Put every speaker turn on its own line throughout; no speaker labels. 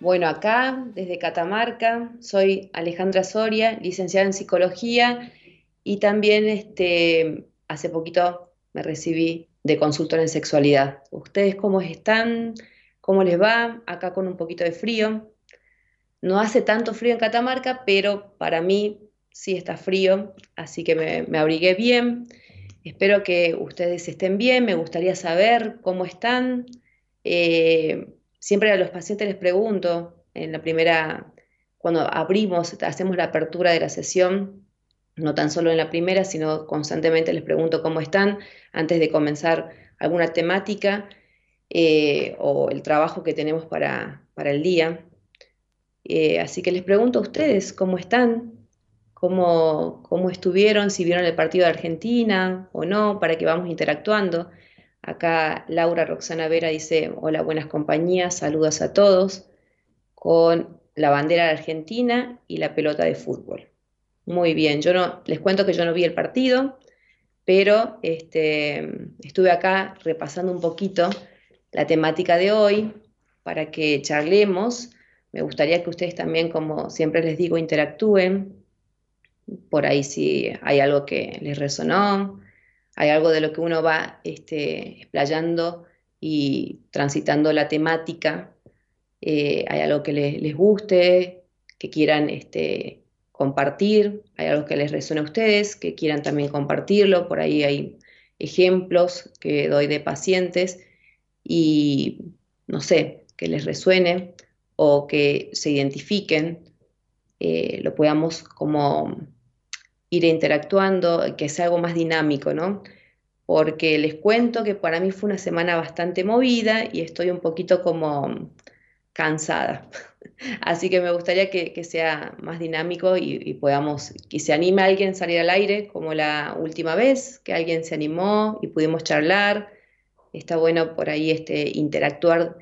Bueno, acá desde Catamarca soy Alejandra Soria, licenciada en psicología y también este, hace poquito me recibí de consultor en sexualidad. ¿Ustedes cómo están? ¿Cómo les va? Acá con un poquito de frío. No hace tanto frío en Catamarca, pero para mí sí está frío, así que me, abrigué bien. Espero que ustedes estén bien, me gustaría saber cómo están. Eh, siempre a los pacientes les pregunto, en la primera, cuando abrimos, hacemos la apertura de la sesión, no tan solo en la primera, sino constantemente les pregunto cómo están antes de comenzar alguna temática eh, o el trabajo que tenemos para, el día. Eh, así que les pregunto a ustedes cómo están, cómo, cómo estuvieron, si vieron el partido de Argentina o no, para que vamos interactuando. Acá Laura Roxana Vera dice, hola, buenas compañías, saludos a todos, con la bandera de Argentina y la pelota de fútbol. Muy bien, yo no, les cuento que yo no vi el partido, pero este, estuve acá repasando un poquito la temática de hoy para que charlemos. Me gustaría que ustedes también, como siempre les digo, interactúen. Por ahí si hay algo que les resonó, hay algo de lo que uno va este, explayando y transitando la temática, eh, hay algo que les, guste, que quieran este, compartir, hay algo que les resuene a ustedes, que quieran también compartirlo, por ahí hay ejemplos que doy de pacientes y no sé, que les resuene o que se identifiquen, eh, lo podamos como ir interactuando, que sea algo más dinámico, ¿no? Porque les cuento que para mí fue una semana bastante movida y estoy un poquito como cansada. Así que me gustaría que, sea más dinámico y, podamos, que se anime alguien a salir al aire, como la última vez, que alguien se animó y pudimos charlar. Está bueno por ahí este, interactuar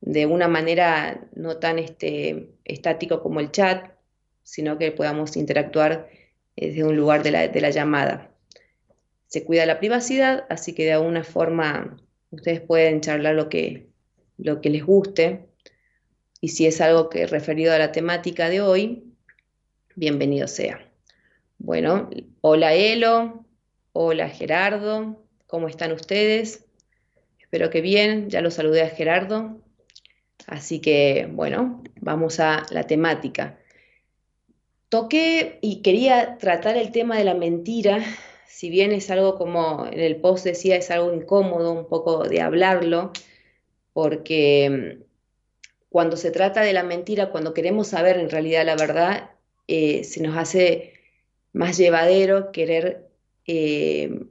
de una manera no tan este, estático como el chat, sino que podamos interactuar desde un lugar de la, de la llamada. Se cuida la privacidad, así que de alguna forma ustedes pueden charlar lo que, lo que les guste y si es algo que referido a la temática de hoy, bienvenido sea. Bueno, hola Elo, hola Gerardo, ¿cómo están ustedes? Espero que bien, ya lo saludé a Gerardo. Así que, bueno, vamos a la temática. Toqué y quería tratar el tema de la mentira, si bien es algo como en el post decía, es algo incómodo un poco de hablarlo, porque cuando se trata de la mentira, cuando queremos saber en realidad la verdad, eh, se nos hace más llevadero querer, eh,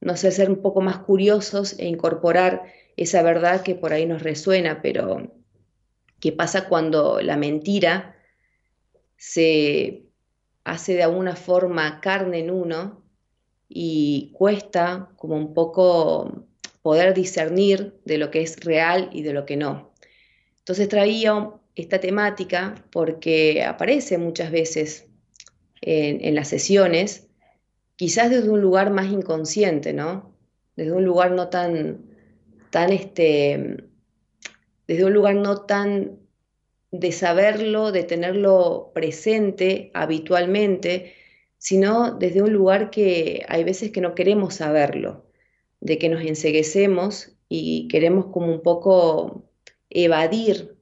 no sé, ser un poco más curiosos e incorporar esa verdad que por ahí nos resuena, pero ¿qué pasa cuando la mentira se hace de alguna forma carne en uno y cuesta como un poco poder discernir de lo que es real y de lo que no? Entonces traía esta temática porque aparece muchas veces en, las sesiones, quizás desde un lugar más inconsciente, ¿no? Desde un lugar no tan, tan este, desde un lugar no tan de saberlo, de tenerlo presente habitualmente, sino desde un lugar que hay veces que no queremos saberlo, de que nos enseguecemos y queremos como un poco evadir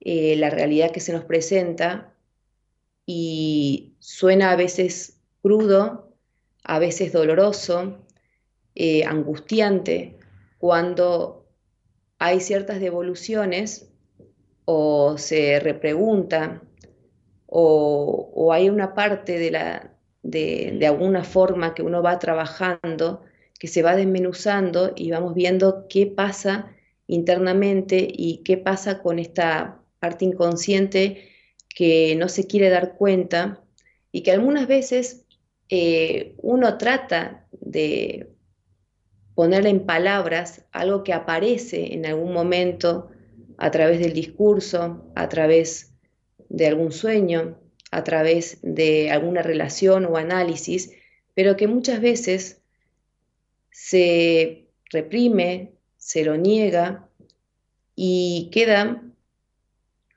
eh, la realidad que se nos presenta y suena a veces crudo, a veces doloroso, eh, angustiante, cuando hay ciertas devoluciones o se repregunta o, hay una parte de, la, de, de alguna forma que uno va trabajando, que se va desmenuzando y vamos viendo qué pasa internamente y qué pasa con esta parte inconsciente que no se quiere dar cuenta y que algunas veces eh, uno trata de ponerle en palabras algo que aparece en algún momento a través del discurso, a través de algún sueño, a través de alguna relación o análisis, pero que muchas veces se reprime, se lo niega y queda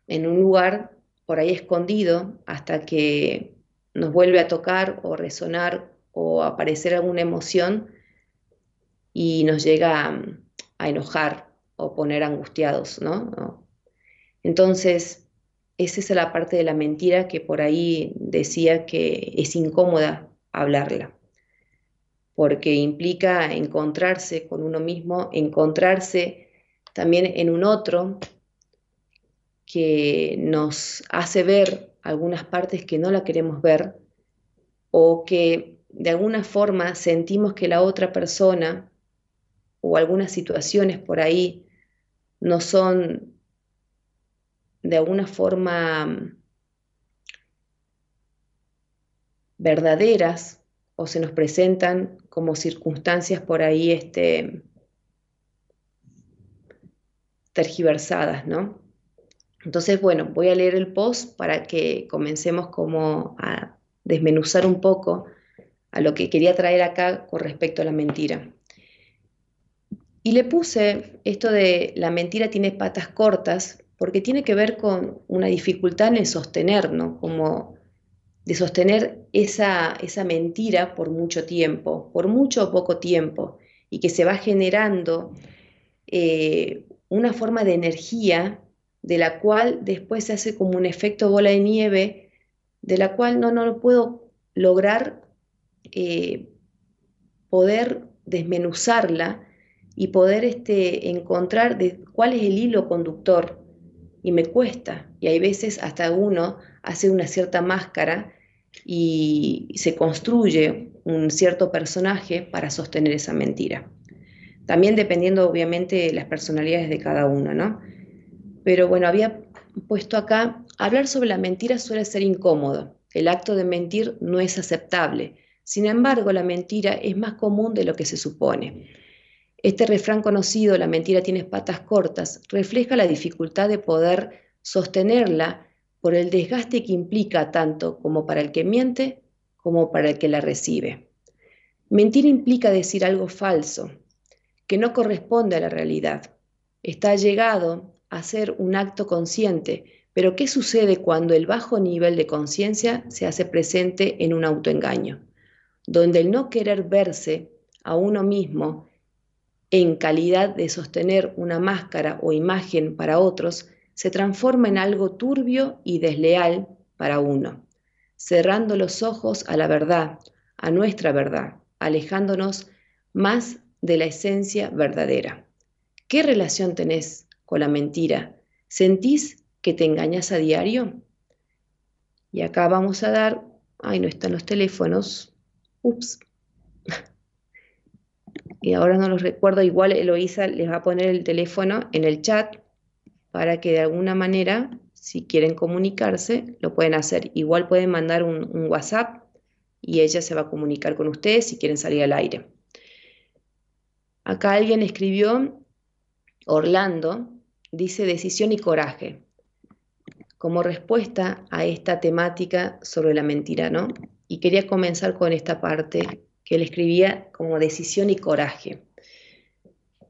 en un lugar por ahí escondido hasta que nos vuelve a tocar o resonar o aparecer alguna emoción y nos llega a, enojar o poner angustiados, ¿no? Entonces, esa es la parte de la mentira que por ahí decía que es incómoda hablarla, porque implica encontrarse con uno mismo, encontrarse también en un otro que nos hace ver algunas partes que no la queremos ver o que de alguna forma sentimos que la otra persona o algunas situaciones por ahí no son de alguna forma mm, verdaderas o se nos presentan como circunstancias por ahí este, tergiversadas, ¿no? Entonces, bueno, voy a leer el post para que comencemos como a desmenuzar un poco a lo que quería traer acá con respecto a la mentira. Y le puse esto de la mentira tiene patas cortas porque tiene que ver con una dificultad en el sostener, ¿no? Como de sostener esa, esa mentira por mucho tiempo, por mucho o poco tiempo, y que se va generando eh, una forma de energía de la cual después se hace como un efecto bola de nieve, de la cual no, no puedo lograr eh, poder desmenuzarla y poder este, encontrar de cuál es el hilo conductor y me cuesta. Y hay veces hasta uno hace una cierta máscara y se construye un cierto personaje para sostener esa mentira. También dependiendo obviamente de las personalidades de cada uno, ¿no? Pero bueno, había puesto acá, hablar sobre la mentira suele ser incómodo. El acto de mentir no es aceptable. Sin embargo, la mentira es más común de lo que se supone. Este refrán conocido, la mentira tiene patas cortas, refleja la dificultad de poder sostenerla por el desgaste que implica tanto como para el que miente como para el que la recibe. Mentir implica decir algo falso, que no corresponde a la realidad. Está llegado a ser un acto consciente, pero ¿qué sucede cuando el bajo nivel de conciencia se hace presente en un autoengaño? Donde el no querer verse a uno mismo en calidad de sostener una máscara o imagen para otros, se transforma en algo turbio y desleal para uno, cerrando los ojos a la verdad, a nuestra verdad, alejándonos más de la esencia verdadera. ¿Qué relación tenés con la mentira? ¿Sentís que te engañas a diario? Y acá vamos a dar, ay, no están los teléfonos, ups, y ahora no los recuerdo, igual Eloisa les va a poner el teléfono en el chat para que de alguna manera, si quieren comunicarse, lo pueden hacer. Igual pueden mandar un, WhatsApp y ella se va a comunicar con ustedes si quieren salir al aire. Acá alguien escribió, Orlando, dice decisión y coraje, como respuesta a esta temática sobre la mentira, ¿no? Y quería comenzar con esta parte que él escribía como decisión y coraje.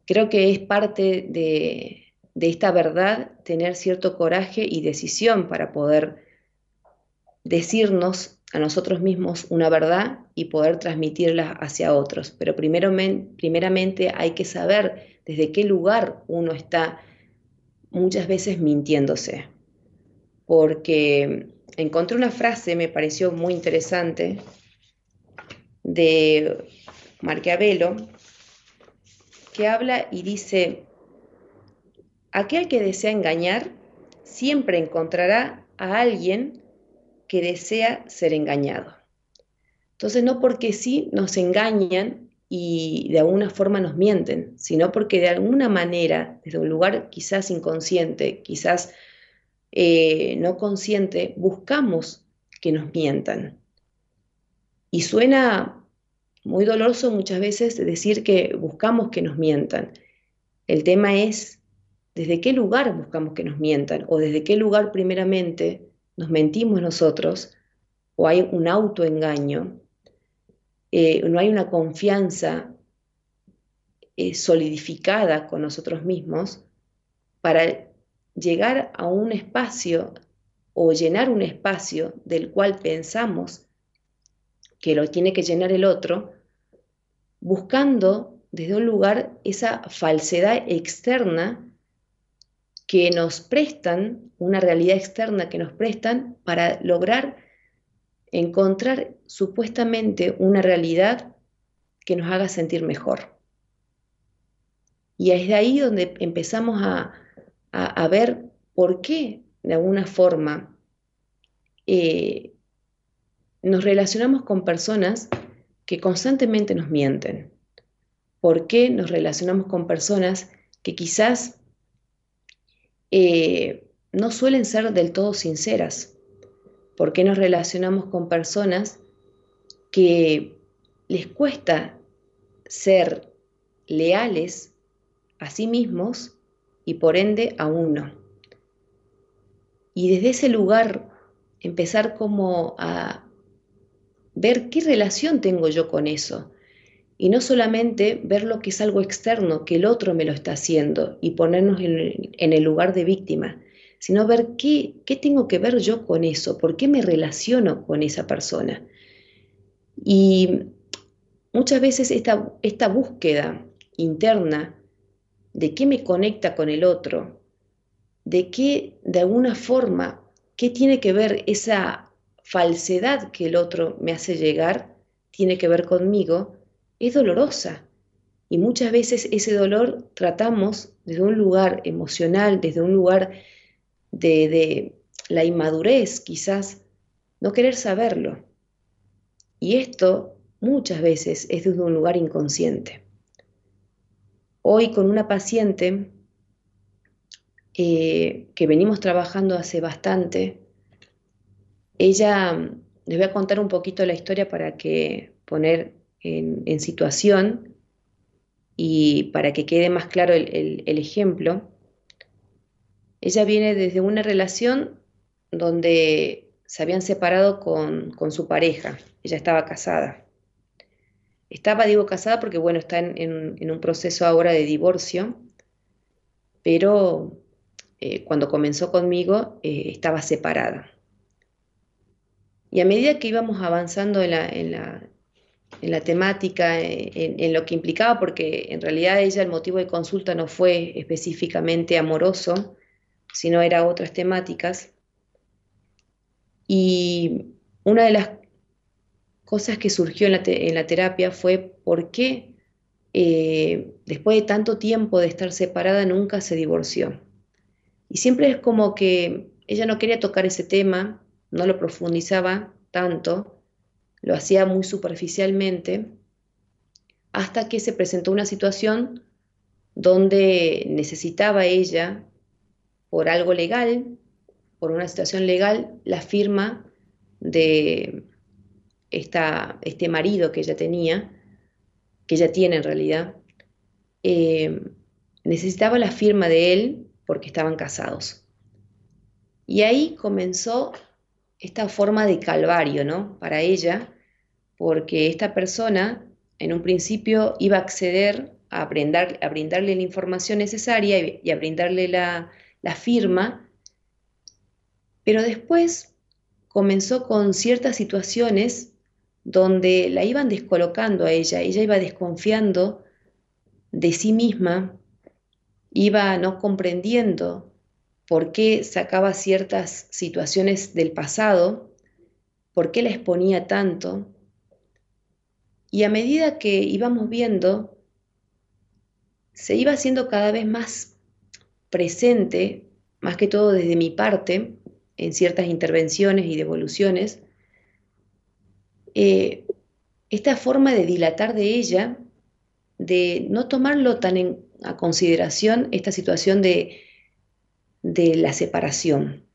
Creo que es parte de, esta verdad tener cierto coraje y decisión para poder decirnos a nosotros mismos una verdad y poder transmitirla hacia otros. Pero primero, primeramente hay que saber desde qué lugar uno está muchas veces mintiéndose. Porque encontré una frase, me pareció muy interesante, de Marquiavelo, que habla y dice, aquel que desea engañar siempre encontrará a alguien que desea ser engañado. Entonces, no porque sí nos engañan y de alguna forma nos mienten, sino porque de alguna manera, desde un lugar quizás inconsciente, quizás eh, no consciente, buscamos que nos mientan. Y suena muy doloroso muchas veces decir que buscamos que nos mientan. El tema es desde qué lugar buscamos que nos mientan o desde qué lugar primeramente nos mentimos nosotros o hay un autoengaño, eh, no hay una confianza eh, solidificada con nosotros mismos para llegar a un espacio o llenar un espacio del cual pensamos que lo tiene que llenar el otro, buscando desde un lugar esa falsedad externa que nos prestan, una realidad externa que nos prestan para lograr encontrar supuestamente una realidad que nos haga sentir mejor. Y es de ahí donde empezamos a, ver por qué, de alguna forma, eh, nos relacionamos con personas que constantemente nos mienten. ¿Por qué nos relacionamos con personas que quizás eh, no suelen ser del todo sinceras? ¿Por qué nos relacionamos con personas que les cuesta ser leales a sí mismos y por ende a uno? Y desde ese lugar empezar como a ver qué relación tengo yo con eso. Y no solamente ver lo que es algo externo, que el otro me lo está haciendo y ponernos en, el lugar de víctima, sino ver qué, qué tengo que ver yo con eso, por qué me relaciono con esa persona. Y muchas veces esta, esta búsqueda interna de qué me conecta con el otro, de qué de alguna forma, qué tiene que ver esa falsedad que el otro me hace llegar tiene que ver conmigo, es dolorosa. Y muchas veces ese dolor tratamos desde un lugar emocional, desde un lugar de, la inmadurez, quizás, no querer saberlo. Y esto muchas veces es desde un lugar inconsciente. Hoy con una paciente eh, que venimos trabajando hace bastante, ella, les voy a contar un poquito la historia para que poner en, situación y para que quede más claro el, ejemplo. Ella viene desde una relación donde se habían separado con, su pareja, ella estaba casada. Estaba, digo, casada porque, bueno, está en, un proceso ahora de divorcio, pero eh, cuando comenzó conmigo eh, estaba separada. Y a medida que íbamos avanzando en la, temática, en, lo que implicaba, porque en realidad ella el motivo de consulta no fue específicamente amoroso, sino era otras temáticas. Y una de las cosas que surgió en la, terapia fue por qué eh, después de tanto tiempo de estar separada nunca se divorció. Y siempre es como que ella no quería tocar ese tema, no lo profundizaba tanto, lo hacía muy superficialmente, hasta que se presentó una situación donde necesitaba ella, por algo legal, por una situación legal, la firma de esta, este marido que ella tenía, que ella tiene en realidad, eh, necesitaba la firma de él porque estaban casados. Y ahí comenzó esta forma de calvario, ¿no? Para ella, porque esta persona en un principio iba a acceder a, a brindarle la información necesaria y, a brindarle la, la firma, pero después comenzó con ciertas situaciones donde la iban descolocando a ella, ella iba desconfiando de sí misma, iba no comprendiendo por qué sacaba ciertas situaciones del pasado, por qué la exponía tanto. Y a medida que íbamos viendo, se iba haciendo cada vez más presente, más que todo desde mi parte, en ciertas intervenciones y devoluciones, eh, esta forma de dilatar de ella, de no tomarlo tan en, a consideración esta situación de de la separación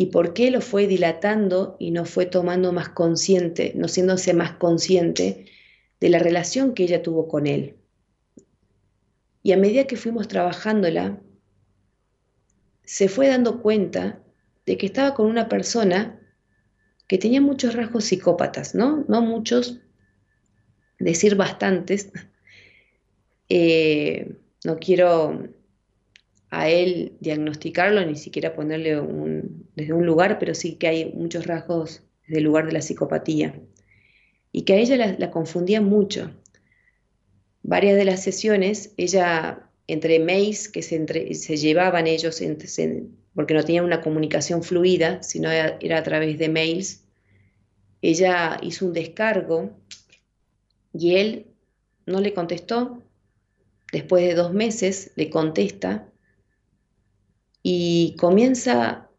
y por qué lo fue dilatando y no fue tomando más consciente, no siéndose más consciente de la relación que ella tuvo con él. Y a medida que fuimos trabajándola, se fue dando cuenta de que estaba con una persona que tenía muchos rasgos psicópatas, ¿no? No muchos, decir bastantes. Eh, no quiero a él diagnosticarlo, ni siquiera ponerle un, desde un lugar, pero sí que hay muchos rasgos desde lugar de la psicopatía. Y que a ella la, confundía mucho. Varias de las sesiones, ella, entre mails que se, se llevaban ellos, porque no tenían una comunicación fluida, sino era, era a través de mails, ella hizo un descargo y él no le contestó. Después de dos meses le contesta y comienza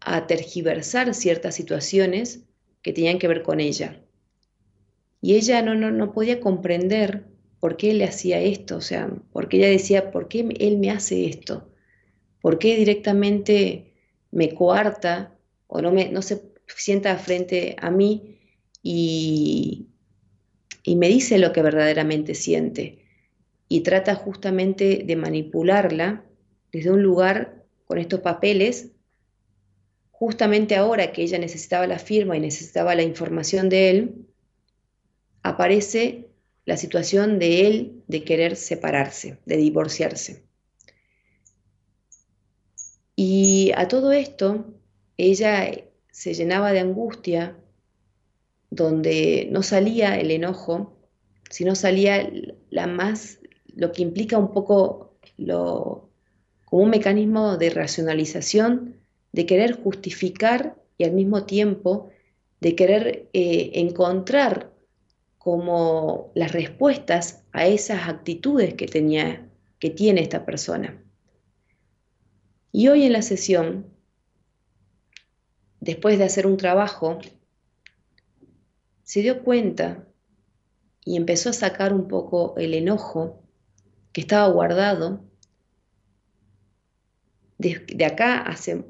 a tergiversar ciertas situaciones que tenían que ver con ella. Y ella no, no, no podía comprender por qué él le hacía esto, o sea, porque ella decía, ¿por qué él me hace esto? ¿Por qué directamente me coarta o no, me, no se sienta frente a mí y, y me dice lo que verdaderamente siente? Y trata justamente de manipularla desde un lugar con estos papeles, justamente ahora que ella necesitaba la firma y necesitaba la información de él, aparece la situación de él de querer separarse, de divorciarse. Y a todo esto, ella se llenaba de angustia, donde no salía el enojo, sino salía la más, lo que implica un poco lo, como un mecanismo de racionalización, de querer justificar y al mismo tiempo de querer eh, encontrar como las respuestas a esas actitudes que tenía, que tiene esta persona. Y hoy en la sesión, después de hacer un trabajo, se dio cuenta y empezó a sacar un poco el enojo que estaba guardado de, acá hace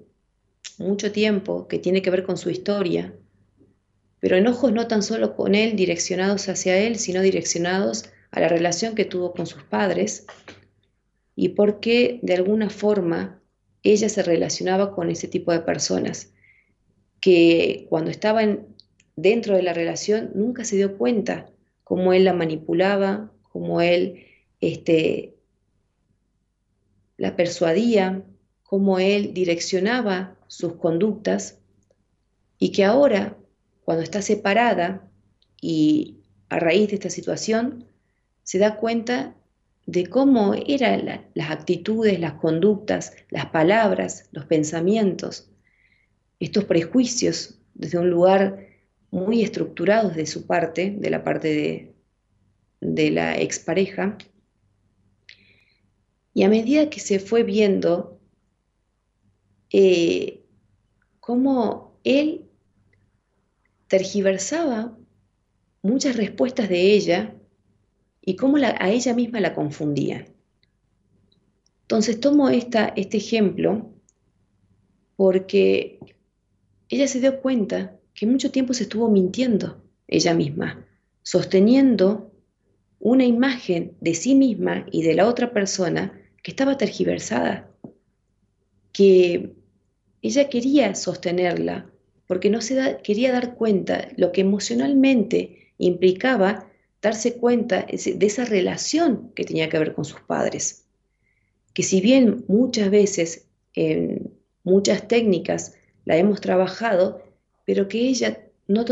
mucho tiempo que tiene que ver con su historia, pero enojos no tan solo con él, direccionados hacia él, sino direccionados a la relación que tuvo con sus padres y porque de alguna forma ella se relacionaba con ese tipo de personas que cuando estaban dentro de la relación nunca se dio cuenta cómo él la manipulaba, cómo él este, la persuadía, cómo él direccionaba sus conductas y que ahora, cuando está separada y a raíz de esta situación, se da cuenta de cómo eran las actitudes, las conductas, las palabras, los pensamientos, estos prejuicios desde un lugar muy estructurado de su parte, de la parte de, de la expareja. Y a medida que se fue viendo eh, cómo él tergiversaba muchas respuestas de ella y cómo a ella misma la confundía. Entonces tomo esta, este ejemplo porque ella se dio cuenta que mucho tiempo se estuvo mintiendo ella misma, sosteniendo una imagen de sí misma y de la otra persona que estaba tergiversada, que ella quería sostenerla porque no se quería dar cuenta lo que emocionalmente implicaba darse cuenta de esa relación que tenía que ver con sus padres. Que si bien muchas veces en muchas técnicas la hemos trabajado, pero que ella no,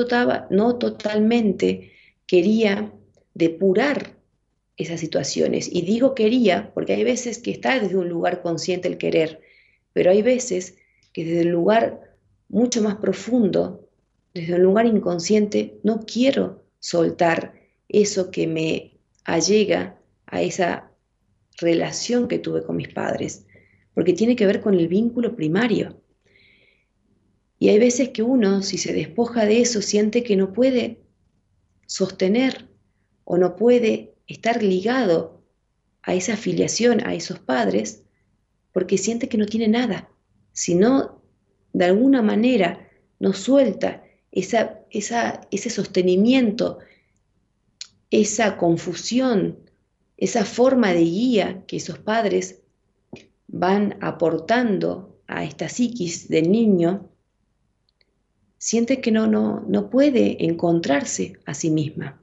no totalmente quería depurar esas situaciones. Y digo quería porque hay veces que está desde un lugar consciente el querer, pero hay veces que desde el lugar mucho más profundo, desde un lugar inconsciente, no quiero soltar eso que me allega a esa relación que tuve con mis padres, porque tiene que ver con el vínculo primario. Y hay veces que uno, si se despoja de eso, siente que no puede sostener o no puede estar ligado a esa afiliación, a esos padres, porque siente que no tiene nada si no de alguna manera nos suelta esa, ese sostenimiento, esa confusión, esa forma de guía que esos padres van aportando a esta psiquis del niño, siente que no, no, no puede encontrarse a sí misma.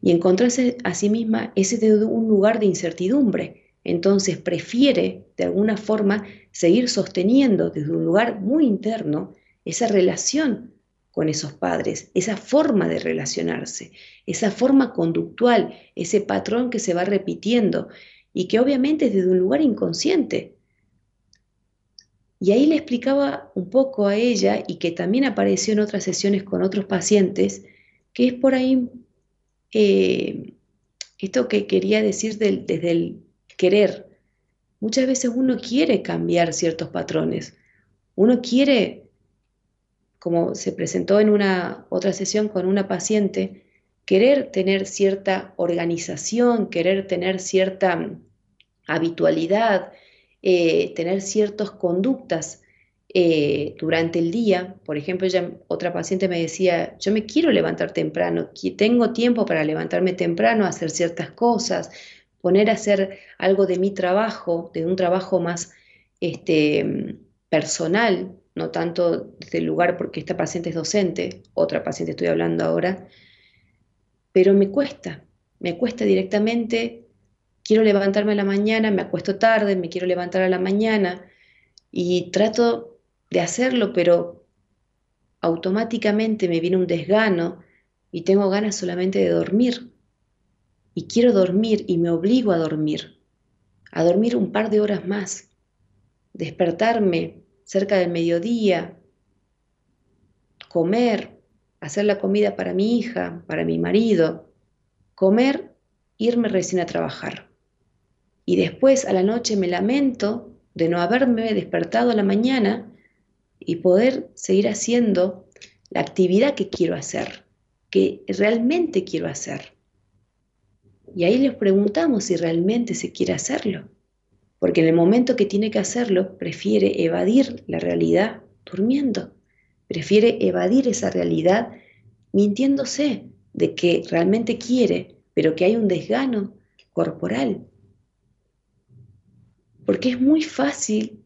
Y encontrarse a sí misma es un lugar de incertidumbre, entonces prefiere de alguna forma seguir sosteniendo desde un lugar muy interno esa relación con esos padres, esa forma de relacionarse, esa forma conductual, ese patrón que se va repitiendo y que obviamente es desde un lugar inconsciente. Y ahí le explicaba un poco a ella y que también apareció en otras sesiones con otros pacientes, que es por ahí eh, esto que quería decir desde el querer. Muchas veces uno quiere cambiar ciertos patrones, uno quiere, como se presentó en una otra sesión con una paciente, querer tener cierta organización, querer tener cierta habitualidad, eh, tener ciertas conductas eh, durante el día. Por ejemplo, otra paciente me decía, yo me quiero levantar temprano, tengo tiempo para levantarme temprano, hacer ciertas cosas, poner a hacer algo de mi trabajo, de un trabajo más este, personal, no tanto desde el lugar porque esta paciente es docente, otra paciente estoy hablando ahora, pero me cuesta, me cuesta directamente, quiero levantarme a la mañana, me acuesto tarde, me quiero levantar a la mañana y trato de hacerlo, pero automáticamente me viene un desgano y tengo ganas solamente de dormir y quiero dormir y me obligo a dormir, a dormir un par de horas más, despertarme cerca del mediodía, comer, hacer la comida para mi hija, para mi marido, comer, irme recién a trabajar. Y después a la noche me lamento de no haberme despertado a la mañana y poder seguir haciendo la actividad que quiero hacer, que realmente quiero hacer. Y ahí les preguntamos si realmente se quiere hacerlo. Porque en el momento que tiene que hacerlo, prefiere evadir la realidad durmiendo. Prefiere evadir esa realidad mintiéndose de que realmente quiere, pero que hay un desgano corporal. Porque es muy fácil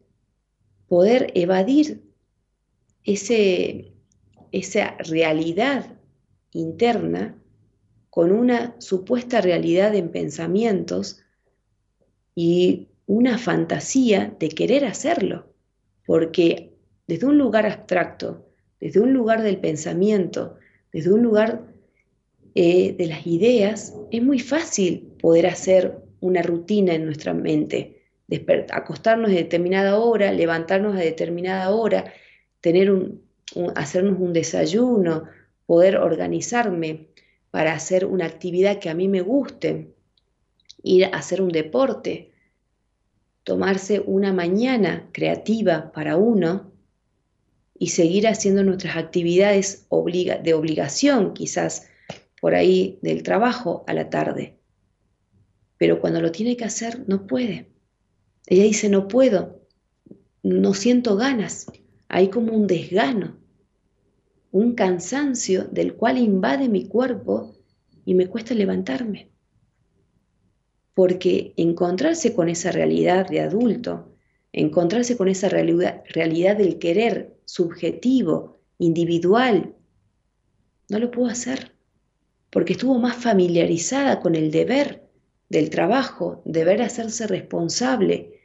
poder evadir ese, esa realidad interna con una supuesta realidad en pensamientos y una fantasía de querer hacerlo, porque desde un lugar abstracto, desde un lugar del pensamiento, desde un lugar eh, de las ideas, es muy fácil poder hacer una rutina en nuestra mente, acostarnos a determinada hora, levantarnos a determinada hora, hacernos un desayuno, poder organizarme, para hacer una actividad que a mí me guste, ir a hacer un deporte, tomarse una mañana creativa para uno y seguir haciendo nuestras actividades de obligación, quizás por ahí del trabajo a la tarde. Pero cuando lo tiene que hacer, no puede. Ella dice, no puedo, no siento ganas, hay como un desgano un cansancio del cual invade mi cuerpo y me cuesta levantarme. Porque encontrarse con esa realidad de adulto, encontrarse con esa realidad, del querer subjetivo, individual, no lo puedo hacer, porque estuvo más familiarizada con el deber del trabajo, deber hacerse responsable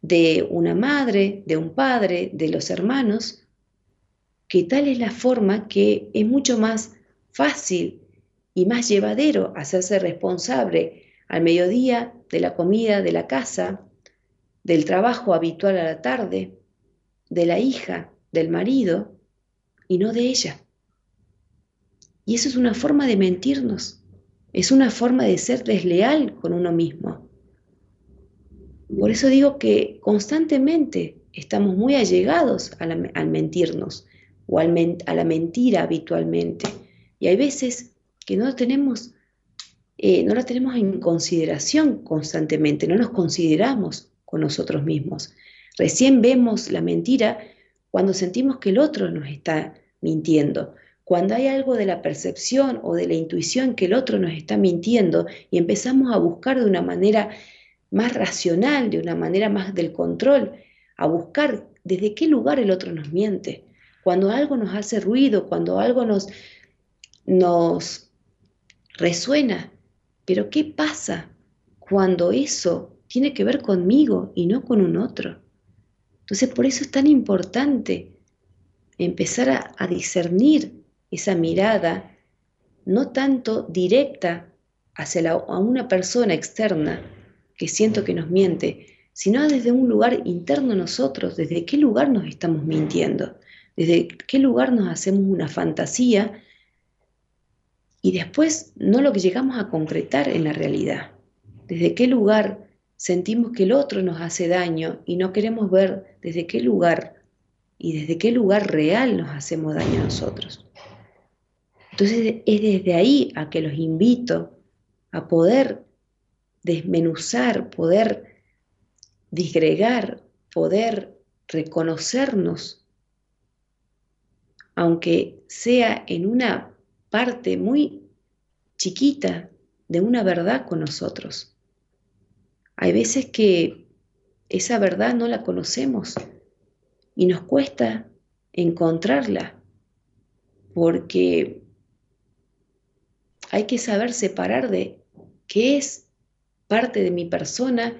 de una madre, de un padre, de los hermanos, que tal es la forma que es mucho más fácil y más llevadero hacerse responsable al mediodía de la comida de la casa, del trabajo habitual a la tarde, de la hija, del marido, y no de ella. Y eso es una forma de mentirnos, es una forma de ser desleal con uno mismo. Por eso digo que constantemente estamos muy allegados al mentirnos, o a la mentira habitualmente. Y hay veces que no tenemos, eh, no la tenemos en consideración constantemente, no nos consideramos con nosotros mismos. Recién vemos la mentira cuando sentimos que el otro nos está mintiendo, cuando hay algo de la percepción o de la intuición que el otro nos está mintiendo y empezamos a buscar de una manera más racional, de una manera más del control, a buscar desde qué lugar el otro nos miente cuando algo nos hace ruido, cuando algo nos, nos resuena. Pero ¿qué pasa cuando eso tiene que ver conmigo y no con un otro. Entonces por eso es tan importante empezar a, discernir esa mirada, no tanto directa hacia una persona externa que siento que nos miente, sino desde un lugar interno nosotros, desde qué lugar nos estamos mintiendo, desde qué lugar nos hacemos una fantasía y después no lo que llegamos a concretar en la realidad, desde qué lugar sentimos que el otro nos hace daño y no queremos ver desde qué lugar y desde qué lugar real nos hacemos daño a nosotros. Entonces es desde ahí a que los invito a poder desmenuzar, poder disgregar, poder reconocernos, aunque sea en una parte muy chiquita de una verdad con nosotros. Hay veces que esa verdad no la conocemos y nos cuesta encontrarla porque hay que saber separar de qué es parte de mi persona,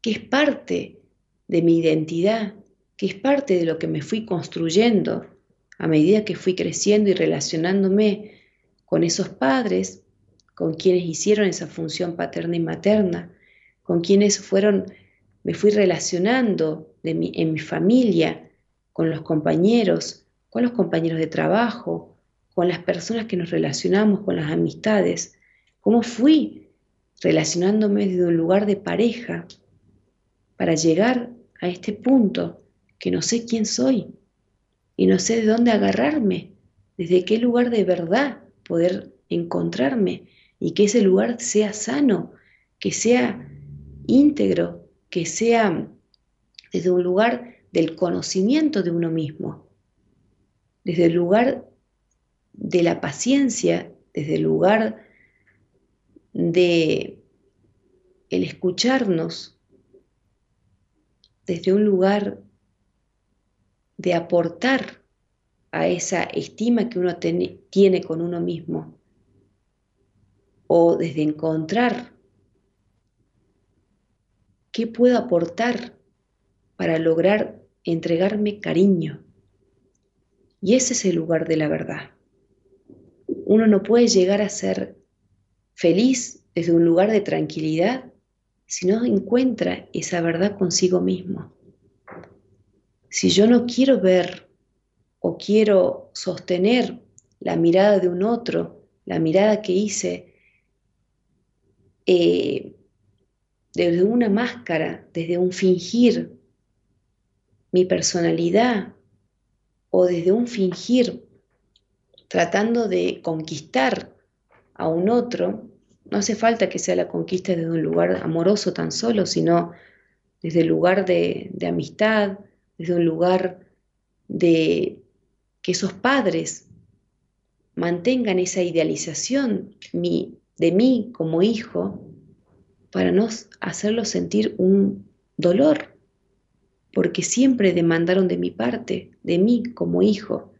qué es parte de mi identidad, qué es parte de lo que me fui construyendo a medida que fui creciendo y relacionándome con esos padres, con quienes hicieron esa función paterna y materna, con quienes fueron, me fui relacionando en mi familia, con los compañeros, con los compañeros de trabajo, con las personas que nos relacionamos, con las amistades, cómo fui relacionándome desde un lugar de pareja para llegar a este punto que no sé quién soy y no sé de dónde agarrarme, desde qué lugar de verdad poder encontrarme y que ese lugar sea sano, que sea íntegro, que sea desde un lugar del conocimiento de uno mismo, desde el lugar de la paciencia, desde el lugar de el escucharnos, desde un lugar de aportar a esa estima que uno tiene con uno mismo, o desde encontrar qué puedo aportar para lograr entregarme cariño. Y ese es el lugar de la verdad uno no puede llegar a ser feliz desde un lugar de tranquilidad si no encuentra esa verdad consigo mismo. Si yo no quiero ver o quiero sostener la mirada de un otro, la mirada que hice eh, desde una máscara, desde un fingir mi personalidad o desde un fingir tratando de conquistar a un otro, no hace falta que sea la conquista desde un lugar amoroso tan solo, sino desde el lugar de, amistad, desde un lugar de que esos padres mantengan esa idealización de mí como hijo para no hacerlo sentir un dolor, porque siempre demandaron de mi parte, de mí como hijo,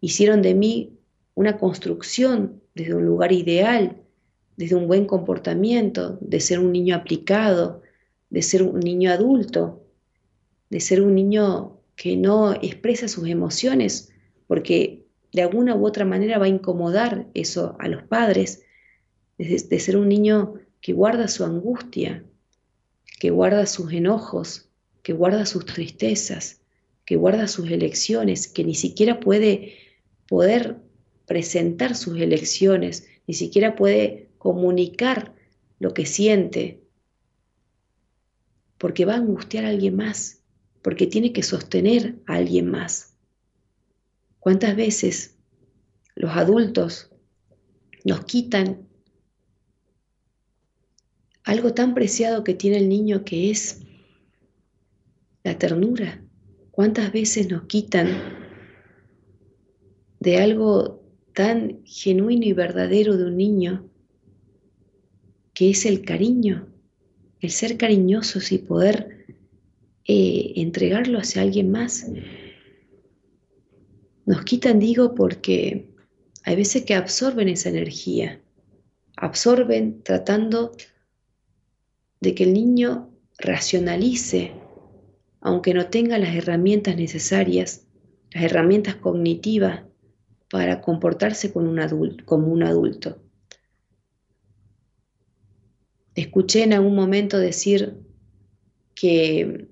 hicieron de mí una construcción desde un lugar ideal, desde un buen comportamiento, de ser un niño aplicado, de ser un niño adulto, de ser un niño que no expresa sus emociones, porque de alguna u otra manera va a incomodar eso a los padres, de, de ser un niño que guarda su angustia, que guarda sus enojos, que guarda sus tristezas, que guarda sus elecciones, que ni siquiera puede poder presentar sus elecciones, ni siquiera puede comunicar lo que siente, porque va a angustiar a alguien más, porque tiene que sostener a alguien más. ¿Cuántas veces los adultos nos quitan algo tan preciado que tiene el niño que es la ternura? ¿Cuántas veces nos quitan de algo tan genuino y verdadero de un niño, que es el cariño, el ser cariñosos y poder eh, entregarlo hacia alguien más. Nos quitan, digo, porque hay veces que absorben esa energía, absorben tratando de que el niño racionalice, aunque no tenga las herramientas necesarias, las herramientas cognitivas para comportarse como un adulto. Escuché en algún momento decir que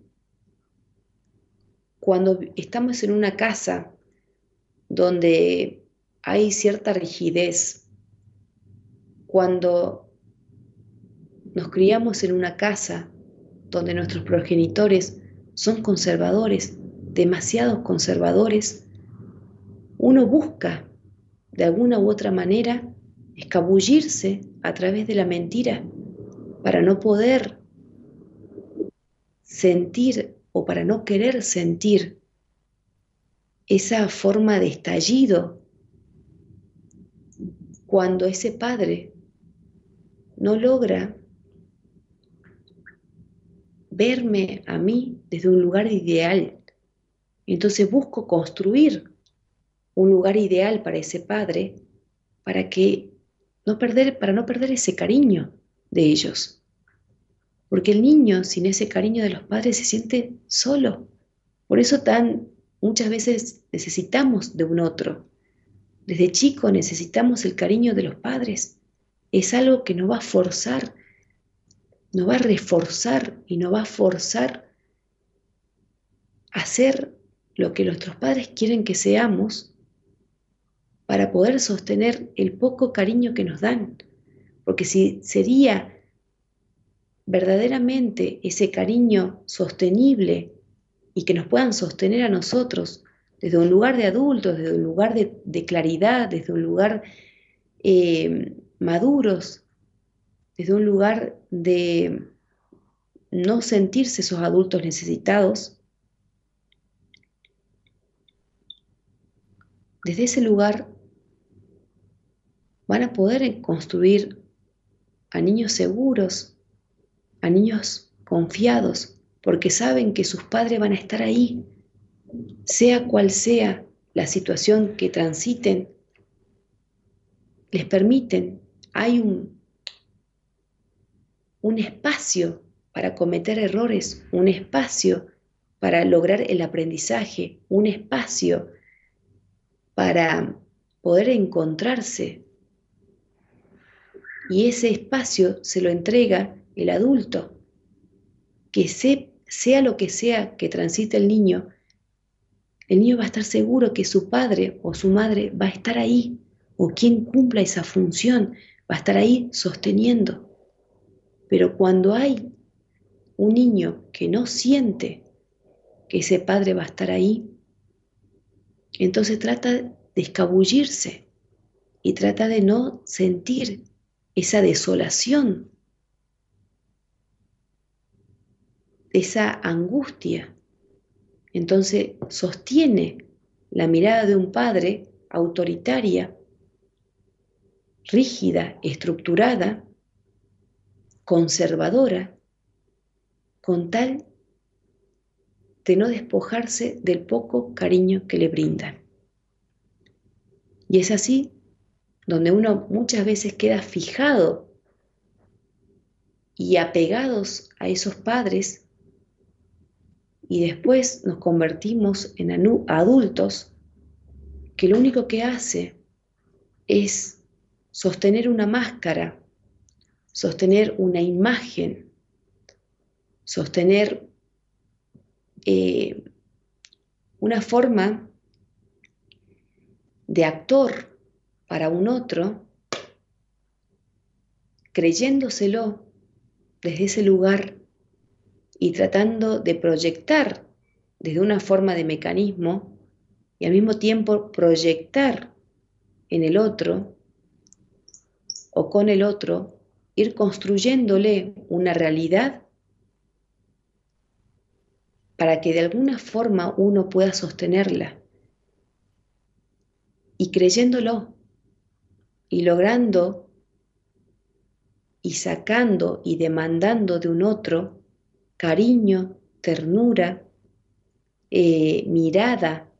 cuando estamos en una casa donde hay cierta rigidez, cuando nos criamos en una casa donde nuestros progenitores son conservadores, demasiados conservadores, uno busca de alguna u otra manera escabullirse a través de la mentira para no poder sentir o para no querer sentir esa forma de estallido cuando ese padre no logra verme a mí desde un lugar ideal. Entonces busco construir un lugar ideal para ese padre para que no perder para no perder ese cariño de ellos. Porque el niño sin ese cariño de los padres se siente solo. Por eso tan muchas veces necesitamos de un otro. Desde chico necesitamos el cariño de los padres. Es algo que nos va a forzar, nos va a reforzar y nos va a forzar a hacer lo que nuestros padres quieren que seamos para poder sostener el poco cariño que nos dan. Porque si sería verdaderamente ese cariño sostenible y que nos puedan sostener a nosotros desde un lugar de adultos, desde un lugar de, claridad, desde un lugar eh, maduros, desde un lugar de no sentirse esos adultos necesitados, desde ese lugar van a poder construir a niños seguros, a niños confiados, porque saben que sus padres van a estar ahí, sea cual sea la situación que transiten, les permiten, hay un, un espacio para cometer errores, un espacio para lograr el aprendizaje, un espacio para poder encontrarse. Y ese espacio se lo entrega el adulto, que sea lo que sea que transite el niño, el niño va a estar seguro que su padre o su madre va a estar ahí, o quien cumpla esa función va a estar ahí sosteniendo. Pero cuando hay un niño que no siente que ese padre va a estar ahí, entonces trata de escabullirse y trata de no sentir esa desolación esa angustia. Entonces sostiene la mirada de un padre autoritaria, rígida, estructurada, conservadora, con tal de no despojarse del poco cariño que le brindan. Y es así donde uno muchas veces queda fijado y apegados a esos padres y después nos convertimos en adultos que lo único que hace es sostener una máscara, sostener una imagen, sostener eh, una forma de actor para un otro, creyéndoselo desde ese lugar y tratando de proyectar desde una forma de mecanismo y al mismo tiempo proyectar en el otro o con el otro, ir construyéndole una realidad para que de alguna forma uno pueda sostenerla. Y creyéndolo y logrando y sacando y demandando de un otro cariño, ternura, eh, mirada,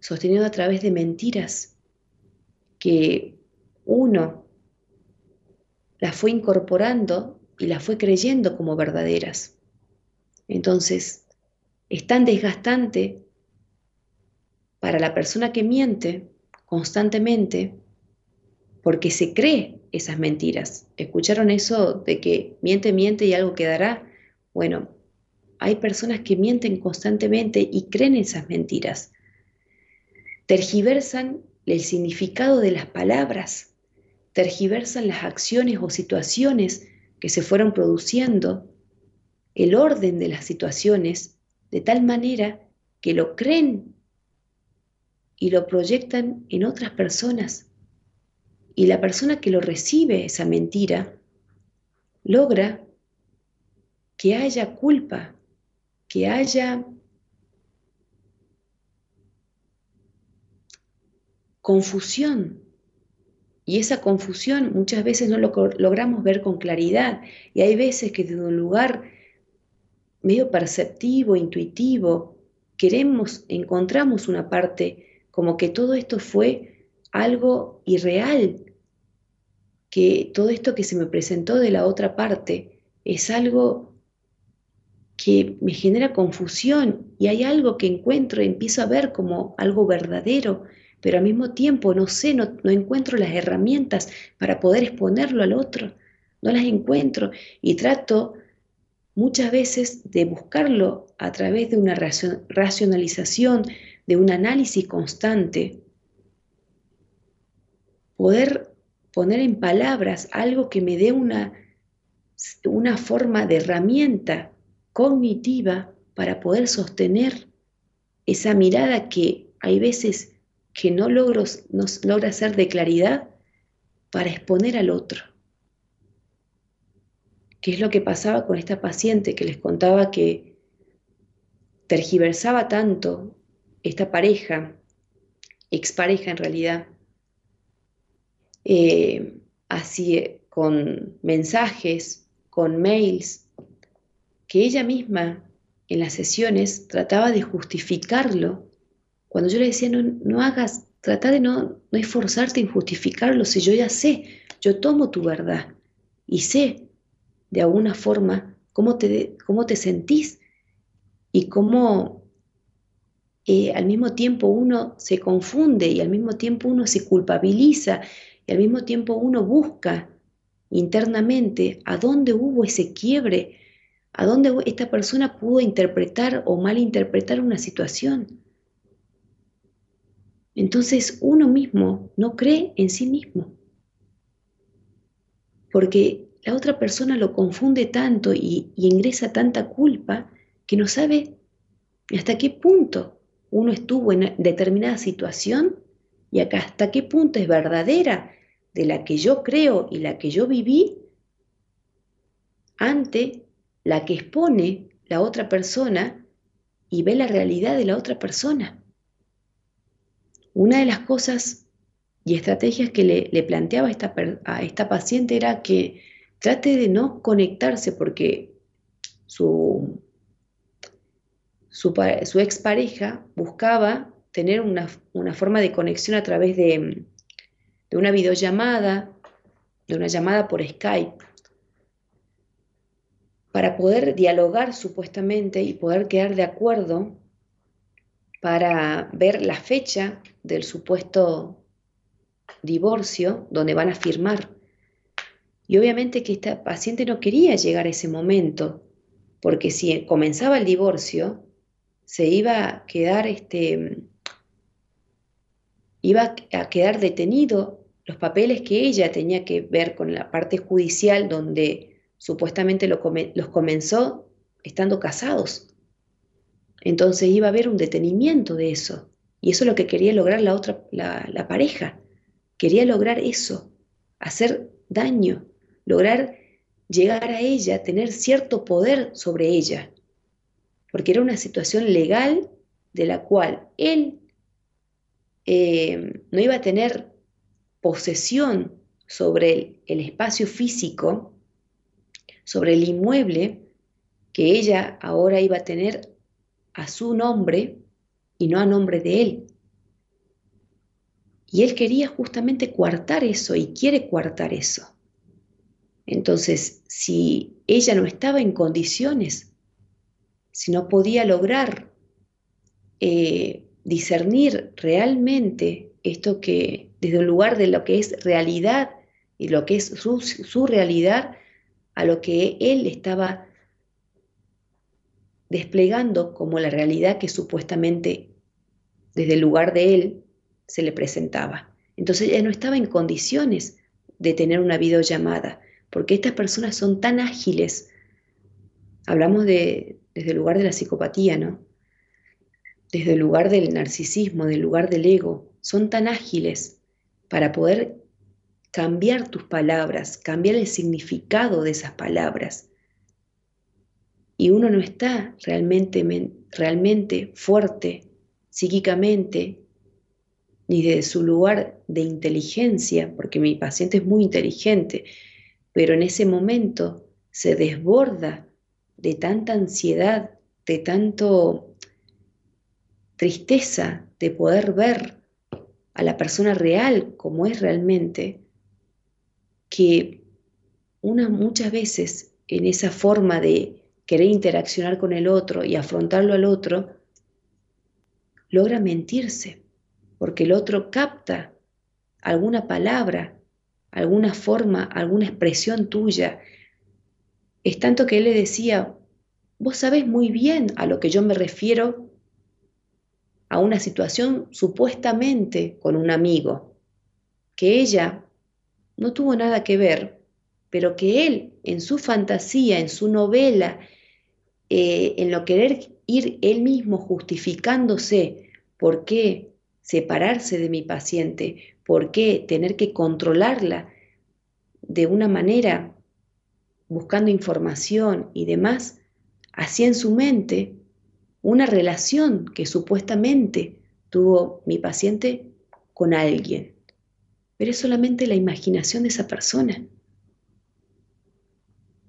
sostenido a través de mentiras que uno las fue incorporando y las fue creyendo como verdaderas. Entonces, es tan desgastante para la persona que miente constantemente porque se cree esas mentiras. ¿Escucharon eso de que miente, miente y algo quedará? Bueno, hay personas que mienten constantemente y creen esas mentiras. Tergiversan el significado de las palabras, tergiversan las acciones o situaciones que se fueron produciendo, el orden de las situaciones, de tal manera que lo creen y lo proyectan en otras personas. Y la persona que lo recibe, esa mentira, logra que haya culpa, que haya confusión. Y esa confusión muchas veces no lo logramos ver con claridad. Y hay veces que desde un lugar medio perceptivo, intuitivo, queremos, encontramos una parte como que todo esto fue algo irreal, que todo esto que se me presentó de la otra parte es algo que me genera confusión y hay algo que encuentro y empiezo a ver como algo verdadero, pero al mismo tiempo no sé, no, no encuentro las herramientas para poder exponerlo al otro, no las encuentro y trato muchas veces de buscarlo a través de una racionalización, de un análisis constante, poder poner en palabras algo que me dé una, una forma de herramienta cognitiva para poder sostener esa mirada que hay veces que no logro no logra hacer de claridad para exponer al otro. ¿Qué es lo que pasaba con esta paciente que les contaba que tergiversaba tanto esta pareja, expareja en realidad, eh, así con mensajes, con mails, que ella misma en las sesiones trataba de justificarlo. Cuando yo le decía, no, no hagas, trata de no, no esforzarte en justificarlo, si yo ya sé, yo tomo tu verdad y sé de alguna forma cómo te, cómo te sentís y cómo eh, al mismo tiempo uno se confunde y al mismo tiempo uno se culpabiliza al mismo tiempo uno busca internamente a dónde hubo ese quiebre, a dónde esta persona pudo interpretar o malinterpretar una situación. Entonces uno mismo no cree en sí mismo, porque la otra persona lo confunde tanto y, y ingresa tanta culpa que no sabe hasta qué punto uno estuvo en determinada situación y acá hasta qué punto es verdadera de la que yo creo y la que yo viví ante la que expone la otra persona y ve la realidad de la otra persona. Una de las cosas y estrategias que le, planteaba a esta, a esta paciente era que trate de no conectarse porque su su, su expareja buscaba tener una, forma de conexión a través de, de una videollamada, de una llamada por Skype, para poder dialogar supuestamente y poder quedar de acuerdo para ver la fecha del supuesto divorcio donde van a firmar. Y obviamente que esta paciente no quería llegar a ese momento, porque si comenzaba el divorcio, se iba a quedar, este, iba a quedar detenido los papeles que ella tenía que ver con la parte judicial donde supuestamente los comenzó estando casados. Entonces iba a haber un detenimiento de eso. Y eso es lo que quería lograr la otra, la pareja. Quería lograr eso, hacer daño, lograr llegar a ella, tener cierto poder sobre ella porque era una situación legal de la cual él eh, no iba a tener posesión sobre el, espacio físico, sobre el inmueble que ella ahora iba a tener a su nombre y no a nombre de él. Y él quería justamente coartar eso y quiere coartar eso. Entonces, si ella no estaba en condiciones, si no podía lograr eh, discernir realmente esto que desde el lugar de lo que es realidad y lo que es su, su realidad a lo que él estaba desplegando como la realidad que supuestamente desde el lugar de él se le presentaba. Entonces ella no estaba en condiciones de tener una videollamada, porque estas personas son tan ágiles. Hablamos de, desde el lugar de la psicopatía, ¿no? Desde el lugar del narcisismo, del lugar del ego. Son tan ágiles para poder cambiar tus palabras, cambiar el significado de esas palabras. Y uno no está realmente, realmente fuerte psíquicamente ni de su lugar de inteligencia, porque mi paciente es muy inteligente, pero en ese momento se desborda de tanta ansiedad, de tanto tristeza de poder ver a la persona real como es realmente, que una muchas veces en esa forma de querer interaccionar con el otro y afrontarlo al otro, logra mentirse, porque el otro capta alguna palabra, alguna forma, alguna expresión tuya. Es tanto que él le decía, vos sabés muy bien a lo que yo me refiero a una situación supuestamente con un amigo, que ella no tuvo nada que ver, pero que él, en su fantasía, en su novela, eh, en lo querer ir él mismo justificándose por qué separarse de mi paciente, por qué tener que controlarla de una manera, buscando información y demás, hacía en su mente una relación que supuestamente tuvo mi paciente con alguien pero es solamente la imaginación de esa persona.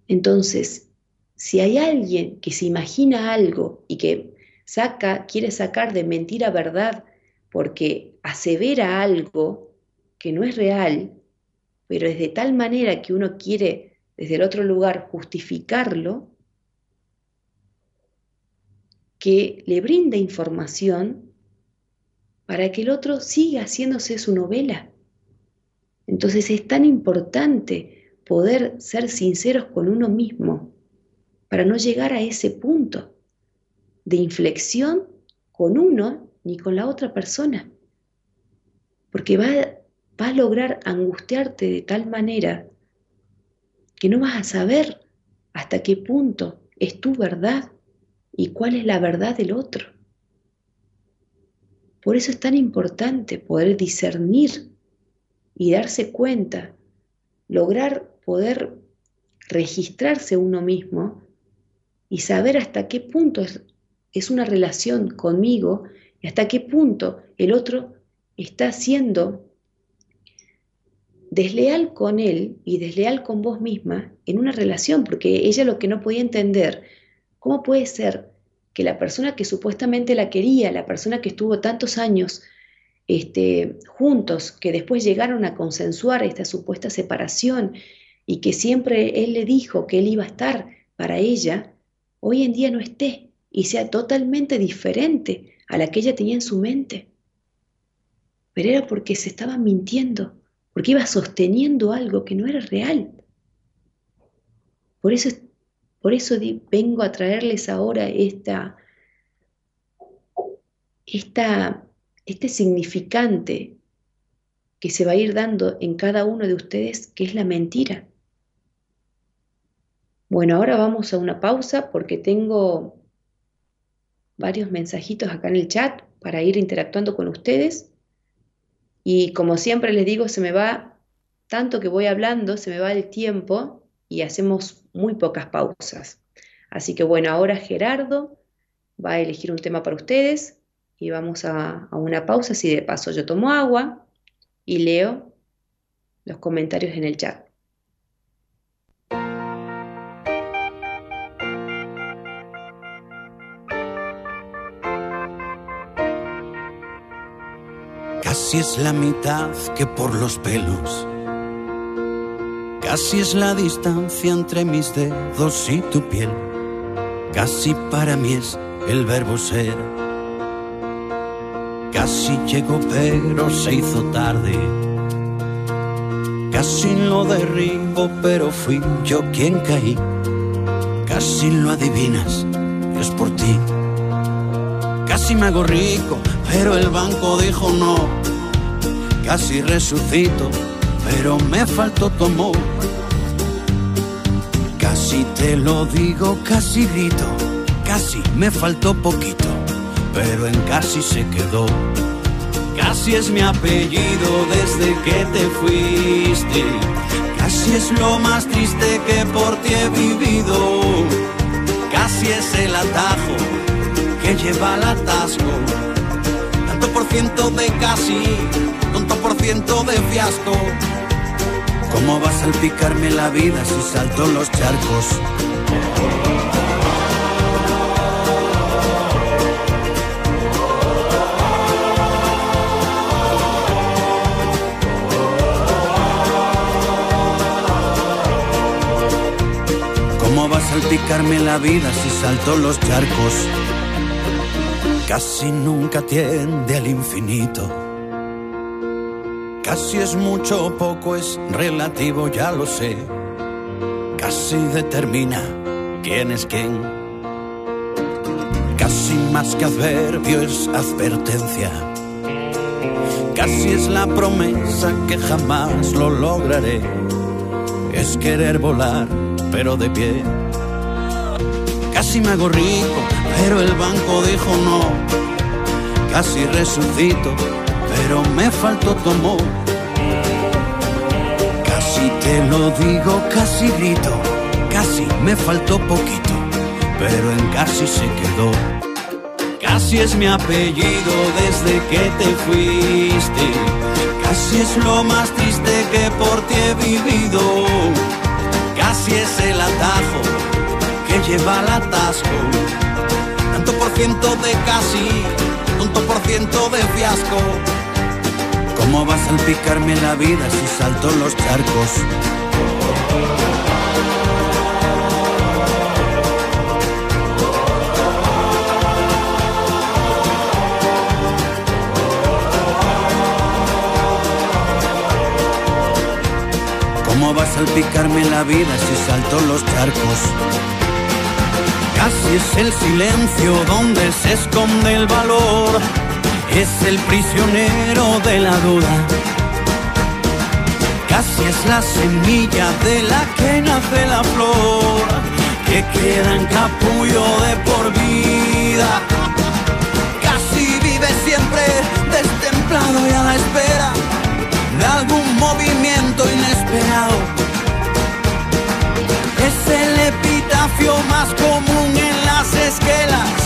Entonces, si hay alguien que se imagina algo y que saca, quiere sacar de mentira verdad porque asevera algo que no es real, pero es de tal manera que uno quiere desde el otro lugar justificarlo, que le brinda información para que el otro siga haciéndose su novela. Entonces es tan importante poder ser sinceros con uno mismo para no llegar a ese punto de inflexión con uno ni con la otra persona. Porque va, va a lograr angustiarte de tal manera que no vas a saber hasta qué punto es tu verdad y cuál es la verdad del otro. Por eso es tan importante poder discernir y darse cuenta, lograr poder registrarse uno mismo y saber hasta qué punto es, es una relación conmigo y hasta qué punto el otro está siendo desleal con él y desleal con vos misma en una relación, porque ella lo que no podía entender, ¿cómo puede ser que la persona que supuestamente la quería, la persona que estuvo tantos años este, juntos, que después llegaron a consensuar esta supuesta separación y que siempre él le dijo que él iba a estar para ella, hoy en día no esté y sea totalmente diferente a la que ella tenía en su mente. Pero era porque se estaba mintiendo, porque iba sosteniendo algo que no era real. Por eso, por eso vengo a traerles ahora esta, esta este significante que se va a ir dando en cada uno de ustedes, que es la mentira. Bueno, ahora vamos a una pausa porque tengo varios mensajitos acá en el chat para ir interactuando con ustedes. Y como siempre les digo, se me va, tanto que voy hablando, se me va el tiempo y hacemos muy pocas pausas. Así que bueno, ahora Gerardo va a elegir un tema para ustedes y vamos a, una pausa, si de paso yo tomo agua y leo los comentarios en el chat.
Casi es la mitad que por los pelos Casi es la distancia entre mis dedos y tu piel. Casi para mí es el verbo ser. Casi llegó pero se hizo tarde. Casi lo derribo pero fui yo quien caí. Casi lo adivinas, es por ti. Casi me hago rico, pero el banco dijo no. Casi resucito, pero me faltó tu amor. Casi te lo digo, casi grito, casi me faltó poquito, pero en casi se quedó. Casi es mi apellido desde que te fuiste. Casi es lo más triste que por ti he vivido. Casi es el atajo que lleva al atasco. Tanto por ciento de casi, tanto por ciento de fiasco. ¿Cómo va a salpicarme la vida si salto los charcos? ¿Cómo va a salpicarme la vida si salto los charcos? Casi nunca tiende al infinito. Casi es mucho o poco, es relativo, ya lo sé. Casi determina quién es quién. Casi más que adverbio es advertencia. Casi es la promesa que jamás lo lograré. Es querer volar, pero de pie. Casi me hago rico, pero el banco dijo no. Casi resucito, pero me faltó tu amor. Casi te lo digo, casi grito, casi me faltó poquito, pero en casi se quedó. Casi es mi apellido desde que te fuiste. Casi es lo más triste que por ti he vivido. Casi es el atajo que lleva al atasco. Tanto por ciento de casi, tanto por ciento de fiasco. ¿Cómo va a salpicarme la vida si salto los charcos? ¿Cómo va a salpicarme la vida si salto los charcos? Casi es el silencio donde se esconde el valor, es el prisionero de la duda. Casi es la semilla de la que nace la flor, que queda en capullo de por vida. Casi vive siempre destemplado y a la espera de algún movimiento inesperado. Es el epitafio más común en las esquelas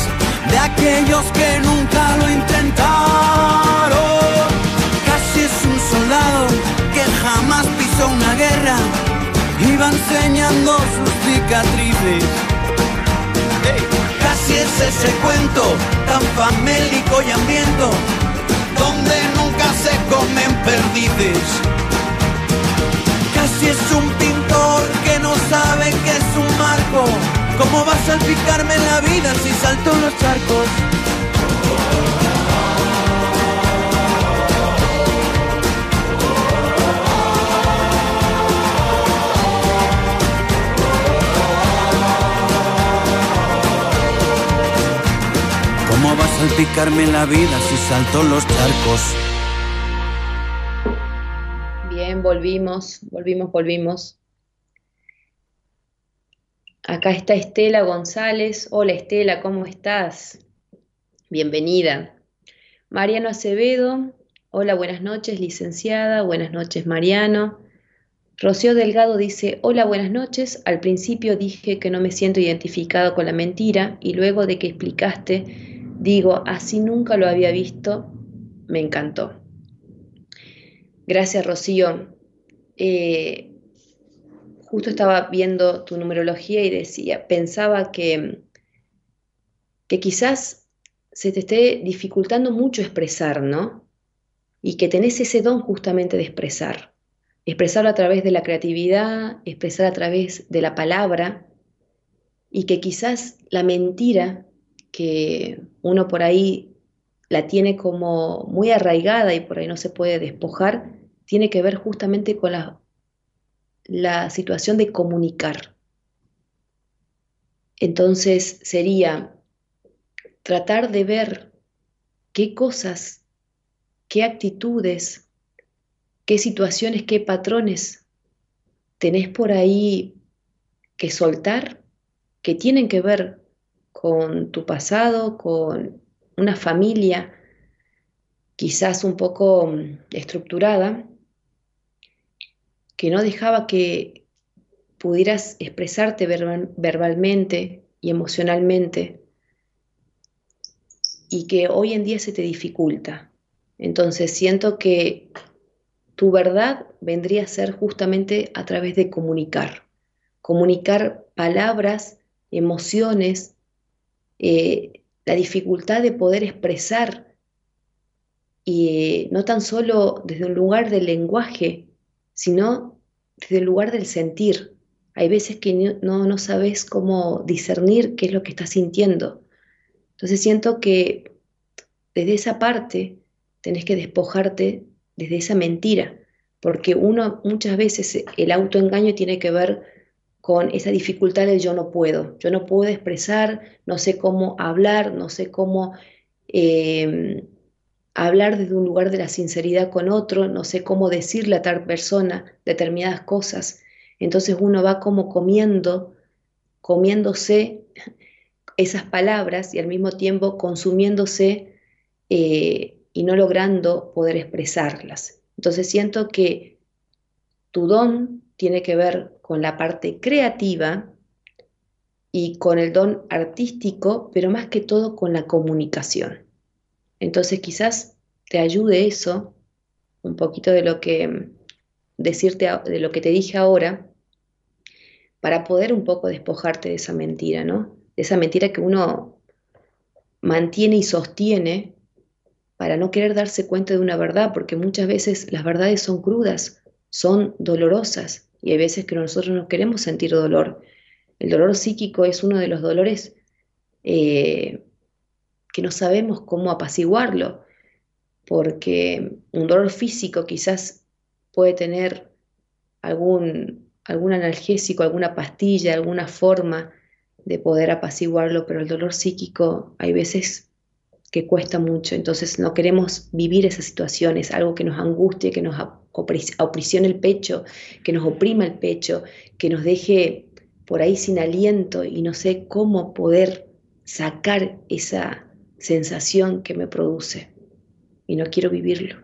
de aquellos que nunca sus cicatrices. Casi es ese cuento tan famélico y hambriento donde nunca se comen perdices. Casi es un pintor que no sabe que es un marco. ¿Cómo va a salpicarme la vida si salto los charcos? Salpicarme la vida si salto los charcos?
Bien, volvimos, volvimos, volvimos. Acá está Estela González. Hola Estela, ¿cómo estás? Bienvenida. Mariano Acevedo. Hola, buenas noches, licenciada. Buenas noches, Mariano. Rocío Delgado dice, hola, buenas noches. Al principio dije que no me siento identificado con la mentira y luego de que explicaste, digo, así nunca lo había visto, me encantó. Gracias, Rocío. Eh, justo estaba viendo tu numerología y decía, pensaba que, que quizás se te esté dificultando mucho expresar, ¿no? Y que tenés ese don justamente de expresar. expresarlo a través de la creatividad, expresar a través de la palabra, y que quizás la mentira que uno por ahí la tiene como muy arraigada y por ahí no se puede despojar, tiene que ver justamente con la, la situación de comunicar. Entonces sería tratar de ver qué cosas, qué actitudes, qué situaciones, qué patrones tenés por ahí que soltar, que tienen que ver con tu pasado, con una familia quizás un poco mm, estructurada, que no dejaba que pudieras expresarte verbalmente y emocionalmente y que hoy en día se te dificulta. Entonces siento que tu verdad vendría a ser justamente a través de comunicar, comunicar palabras, emociones, eh, la dificultad de poder expresar y eh, no tan solo desde un lugar del lenguaje, sino desde el lugar del sentir. Hay veces que no, no sabes cómo discernir qué es lo que estás sintiendo. Entonces siento que desde esa parte tenés que despojarte desde esa mentira, porque uno muchas veces el autoengaño tiene que ver con esa dificultad de yo no puedo, yo no puedo expresar, no sé cómo hablar, no sé cómo em, hablar desde un lugar de la sinceridad con otro, no sé cómo decirle a tal persona determinadas cosas. Entonces uno va como comiendo, comiéndose esas palabras y al mismo tiempo consumiéndose eh, y no logrando poder expresarlas. Entonces siento que tu don tiene que ver con la parte creativa y con el don artístico, pero más que todo con la comunicación. Entonces quizás te ayude eso, un poquito de lo que decirte de lo que te dije ahora, para poder un poco despojarte de esa mentira, ¿no? De esa mentira que uno mantiene y sostiene para no querer darse cuenta de una verdad, porque muchas veces las verdades son crudas, son dolorosas, y hay veces que nosotros no queremos sentir dolor. El dolor psíquico es uno de los dolores eh, que no sabemos cómo apaciguarlo, porque un dolor físico quizás puede tener algún, algún analgésico, alguna pastilla, alguna forma de poder apaciguarlo, pero el dolor psíquico hay veces que cuesta mucho, entonces no queremos vivir esas situaciones, algo que nos angustie, que nos oprisione el pecho, que nos oprima el pecho, que nos deje por ahí sin aliento y no sé cómo poder sacar esa sensación que me produce y no quiero vivirlo.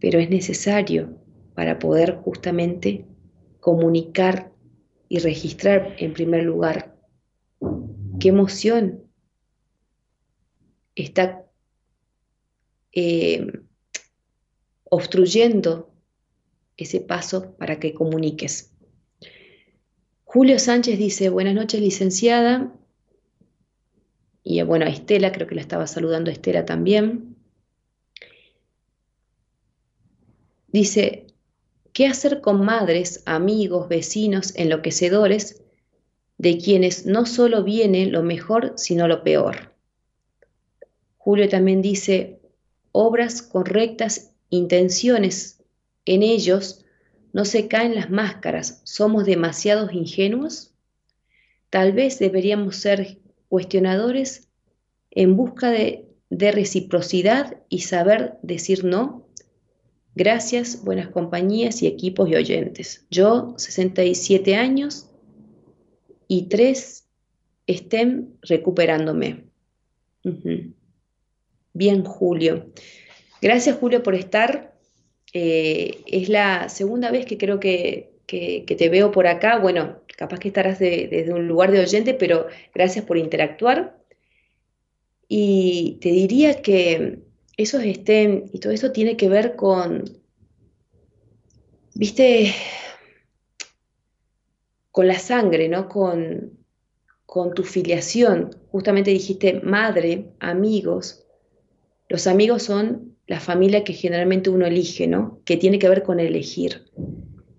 Pero es necesario para poder justamente comunicar y registrar en primer lugar qué emoción está eh, obstruyendo ese paso para que comuniques. Julio Sánchez dice, buenas noches licenciada. Y bueno, a Estela, creo que la estaba saludando Estela también. Dice, ¿qué hacer con madres, amigos, vecinos, enloquecedores, de quienes no solo viene lo mejor, sino lo peor? Julio también dice, obras con rectas intenciones en ellos, no se caen las máscaras, somos demasiados ingenuos. Tal vez deberíamos ser cuestionadores en busca de, reciprocidad y saber decir no. Gracias, buenas compañías y equipos y oyentes. Yo, 67 años y tres estén recuperándome. Bien, Julio. Gracias, Julio, por estar. Eh, es la segunda vez que creo que, te veo por acá. Bueno, capaz que estarás desde un lugar de oyente, pero gracias por interactuar. Y te diría que esos estén, y todo eso tiene que ver con, viste, con la sangre, ¿no? Con, con tu filiación. Justamente dijiste madre, amigos, los amigos son la familia que generalmente uno elige, ¿no? Que tiene que ver con elegir.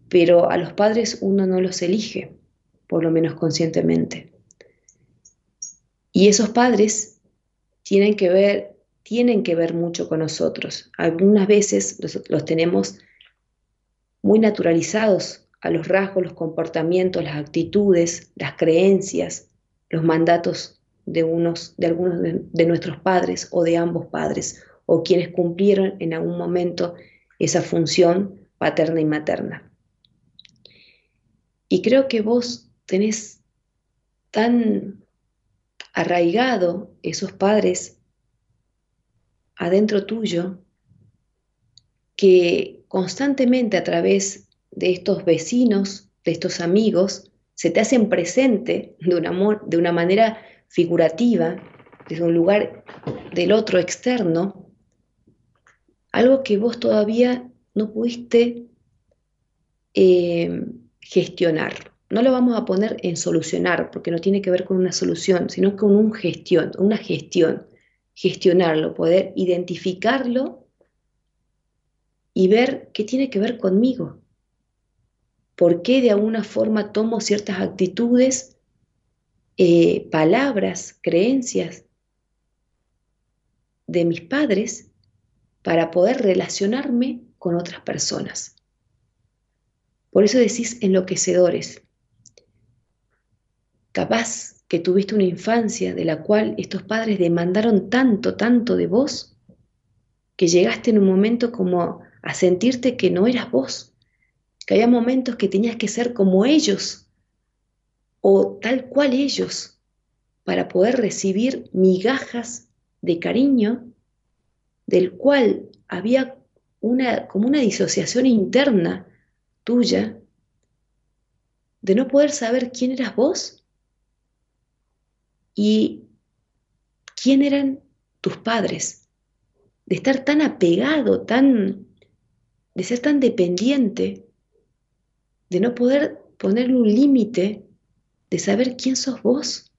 Pero a los padres uno no los elige, por lo menos conscientemente. Y esos padres tienen que ver, tienen que ver mucho con nosotros. Algunas veces los, tenemos muy naturalizados a los rasgos, los comportamientos, las actitudes, las creencias, los mandatos de, unos, de algunos de, nuestros padres o de ambos padres, o quienes cumplieron en algún momento esa función paterna y materna. Y creo que vos tenés tan arraigado esos padres adentro tuyo que constantemente a través de estos vecinos, de estos amigos, se te hacen presente de un amor, de una manera figurativa, desde un lugar del otro externo, algo que vos todavía no pudiste eh, gestionar. No lo vamos a poner en solucionar, porque no tiene que ver con una solución, sino con un gestión, una gestión. Gestionarlo, poder identificarlo y ver qué tiene que ver conmigo. ¿Por qué de alguna forma tomo ciertas actitudes eh, palabras, creencias de mis padres para poder relacionarme con otras personas. Por eso decís enloquecedores. Capaz que tuviste una infancia de la cual estos padres demandaron tanto, tanto de vos, que llegaste en un momento como a sentirte que no eras vos, que había momentos que tenías que ser como ellos o tal cual ellos para poder recibir migajas de cariño del cual había una, como una disociación interna tuya de no poder saber quién eras vos y quién eran tus padres, de estar tan apegado, tan, de ser tan dependiente, de no poder ponerle un límite de saber quién sos vos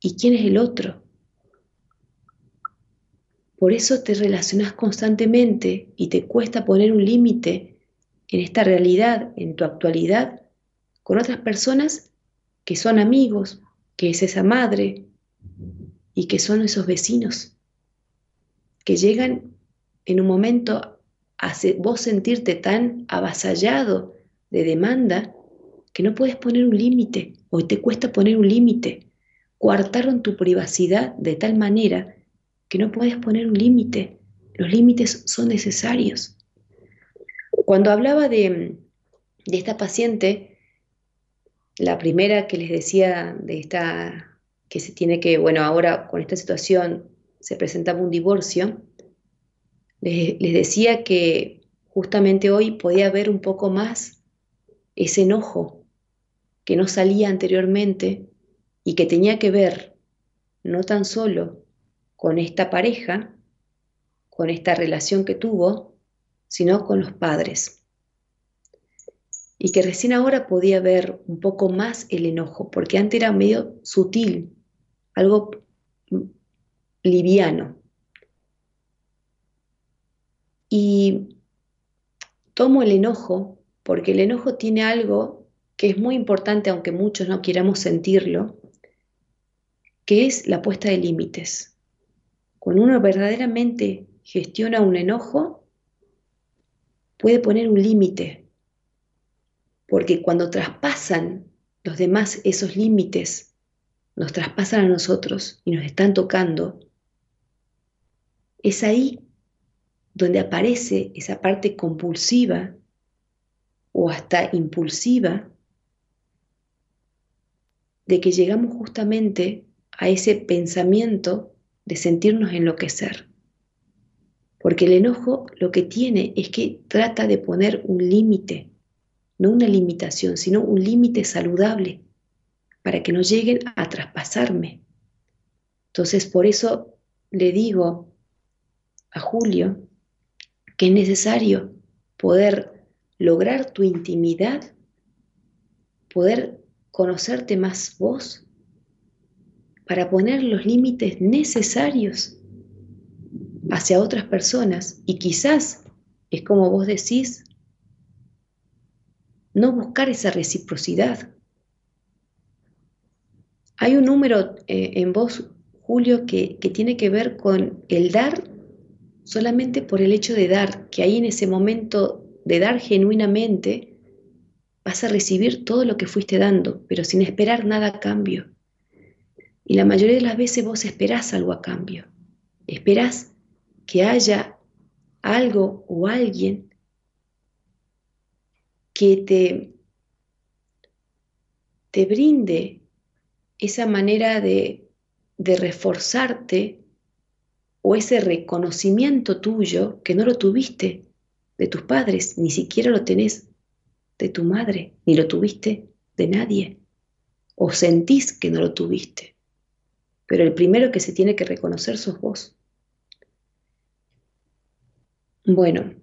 y quién es el otro. Por eso te relacionas constantemente y te cuesta poner un límite en esta realidad, en tu actualidad, con otras personas que son amigos, que es esa madre y que son esos vecinos, que llegan en un momento a vos sentirte tan avasallado de demanda que no puedes poner un límite o te cuesta poner un límite. Coartaron tu privacidad de tal manera que no puedes poner un límite. Los límites son necesarios. Cuando hablaba de, de esta paciente, la primera que les decía de esta, que se tiene que, bueno, ahora con esta situación se presentaba un divorcio, les, les decía que justamente hoy podía ver un poco más ese enojo que no salía anteriormente y que tenía que ver no tan solo con esta pareja, con esta relación que tuvo, sino con los padres. Y que recién ahora podía ver un poco más el enojo, porque antes era medio sutil, algo liviano. Y tomo el enojo porque el enojo tiene algo que es muy importante, aunque muchos no quieramos sentirlo, que es la puesta de límites. Cuando uno verdaderamente gestiona un enojo, puede poner un límite, porque cuando traspasan los demás esos límites, nos traspasan a nosotros y nos están tocando, es ahí donde aparece esa parte compulsiva o hasta impulsiva de que llegamos justamente a ese pensamiento de sentirnos enloquecer. Porque el enojo lo que tiene es que trata de poner un límite, no una limitación, sino un límite saludable para que no lleguen a traspasarme. Entonces, por eso le digo a Julio que es necesario poder lograr tu intimidad, poder conocerte más vos, para poner los límites necesarios hacia otras personas y quizás es como vos decís, no buscar esa reciprocidad. Hay un número eh, en vos, Julio, que, que tiene que ver con el dar solamente por el hecho de dar, que ahí en ese momento de dar genuinamente, vas a recibir todo lo que fuiste dando, pero sin esperar nada a cambio. Y la mayoría de las veces vos esperás algo a cambio. Esperás que haya algo o alguien que te, te brinde esa manera de, de reforzarte o ese reconocimiento tuyo que no lo tuviste de tus padres, ni siquiera lo tenés de tu madre, ni lo tuviste de nadie, o sentís que no lo tuviste. Pero el primero que se tiene que reconocer sos vos. Bueno,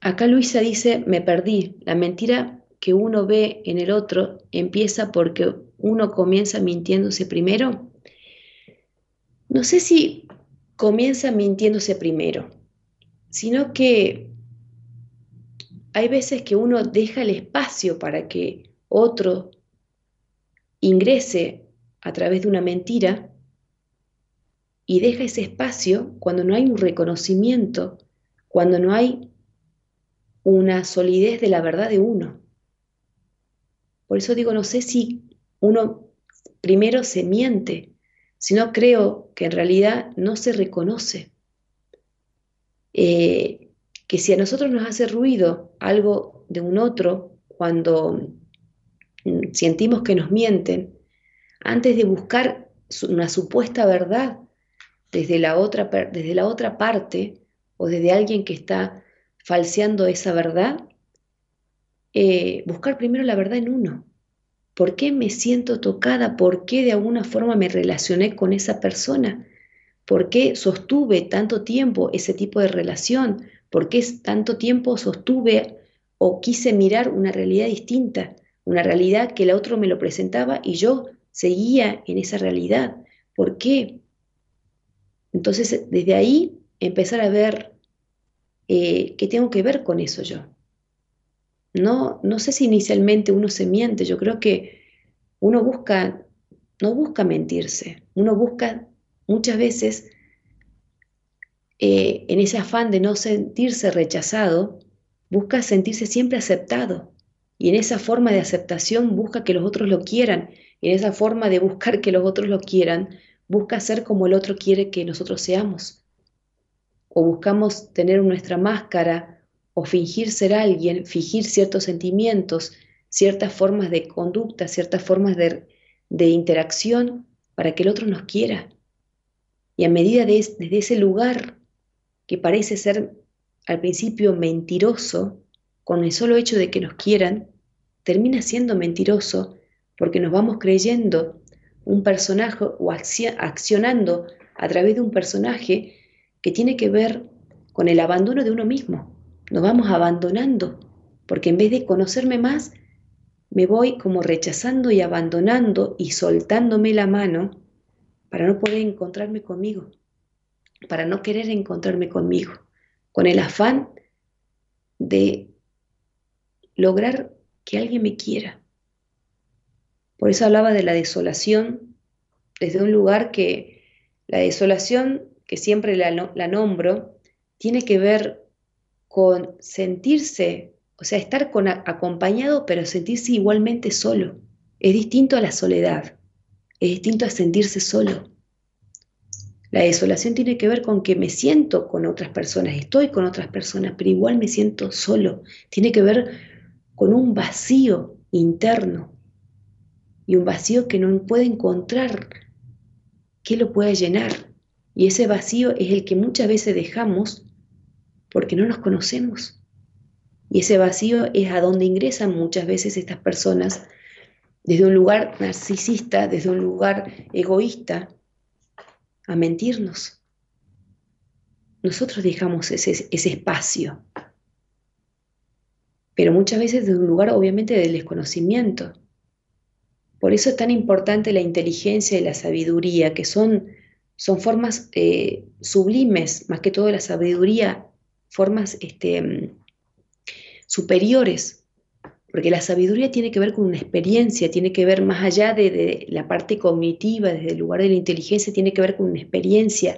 acá Luisa dice, me perdí. La mentira que uno ve en el otro empieza porque uno comienza mintiéndose primero. No sé si comienza mintiéndose primero, sino que hay veces que uno deja el espacio para que otro ingrese a través de una mentira y deja ese espacio cuando no hay un reconocimiento, cuando no hay una solidez de la verdad de uno. Por eso digo, no sé si uno primero se miente, sino creo que en realidad no se reconoce. Eh, que si a nosotros nos hace ruido algo de un otro, cuando sentimos que nos mienten, antes de buscar una supuesta verdad, desde la otra, desde la otra parte o desde alguien que está falseando esa verdad, eh, buscar primero la verdad en uno. ¿Por qué me siento tocada? ¿Por qué de alguna forma me relacioné con esa persona? ¿Por qué sostuve tanto tiempo ese tipo de relación? ¿Por qué tanto tiempo sostuve o quise mirar una realidad distinta? Una realidad que el otro me lo presentaba y yo seguía en esa realidad. ¿Por qué? Entonces, desde ahí empezar a ver eh, qué tengo que ver con eso yo. No, no sé si inicialmente uno se miente, yo creo que uno busca, no busca mentirse, uno busca muchas veces eh, en ese afán de no sentirse rechazado, busca sentirse siempre aceptado. Y en esa forma de aceptación busca que los otros lo quieran. En esa forma de buscar que los otros lo quieran, busca ser como el otro quiere que nosotros seamos. O buscamos tener nuestra máscara o fingir ser alguien, fingir ciertos sentimientos, ciertas formas de conducta, ciertas formas de, interacción para que el otro nos quiera. Y a medida de, desde ese lugar que parece ser al principio mentiroso, con el solo hecho de que nos quieran, termina siendo mentiroso porque nos vamos creyendo un personaje o accionando a través de un personaje que tiene que ver con el abandono de uno mismo. Nos vamos abandonando, porque en vez de conocerme más, me voy como rechazando y abandonando y soltándome la mano para no poder encontrarme conmigo, para no querer encontrarme conmigo, con el afán de lograr que alguien me quiera. Por eso hablaba de la desolación desde un lugar que la desolación, que siempre la, nombro, tiene que ver con sentirse, o sea, estar acompañado, pero sentirse igualmente solo. Es distinto a la soledad, es distinto a sentirse solo. La desolación tiene que ver con que me siento con otras personas, estoy con otras personas, pero igual me siento solo. Tiene que ver con un vacío interno y un vacío que no puede encontrar qué lo puede llenar. Y ese vacío es el que muchas veces dejamos porque no nos conocemos. Y ese vacío es a donde ingresan muchas veces estas personas desde un lugar narcisista, desde un lugar egoísta, a mentirnos. Nosotros dejamos ese, ese espacio, pero muchas veces desde un lugar obviamente del desconocimiento. Por eso es tan importante la inteligencia y la sabiduría, que son son formas eh, sublimes, más que todo la sabiduría, formas este, mm, superiores, porque la sabiduría tiene que ver con una experiencia, tiene que ver más allá de, de, la parte cognitiva, desde el lugar de la inteligencia, tiene que ver con una experiencia,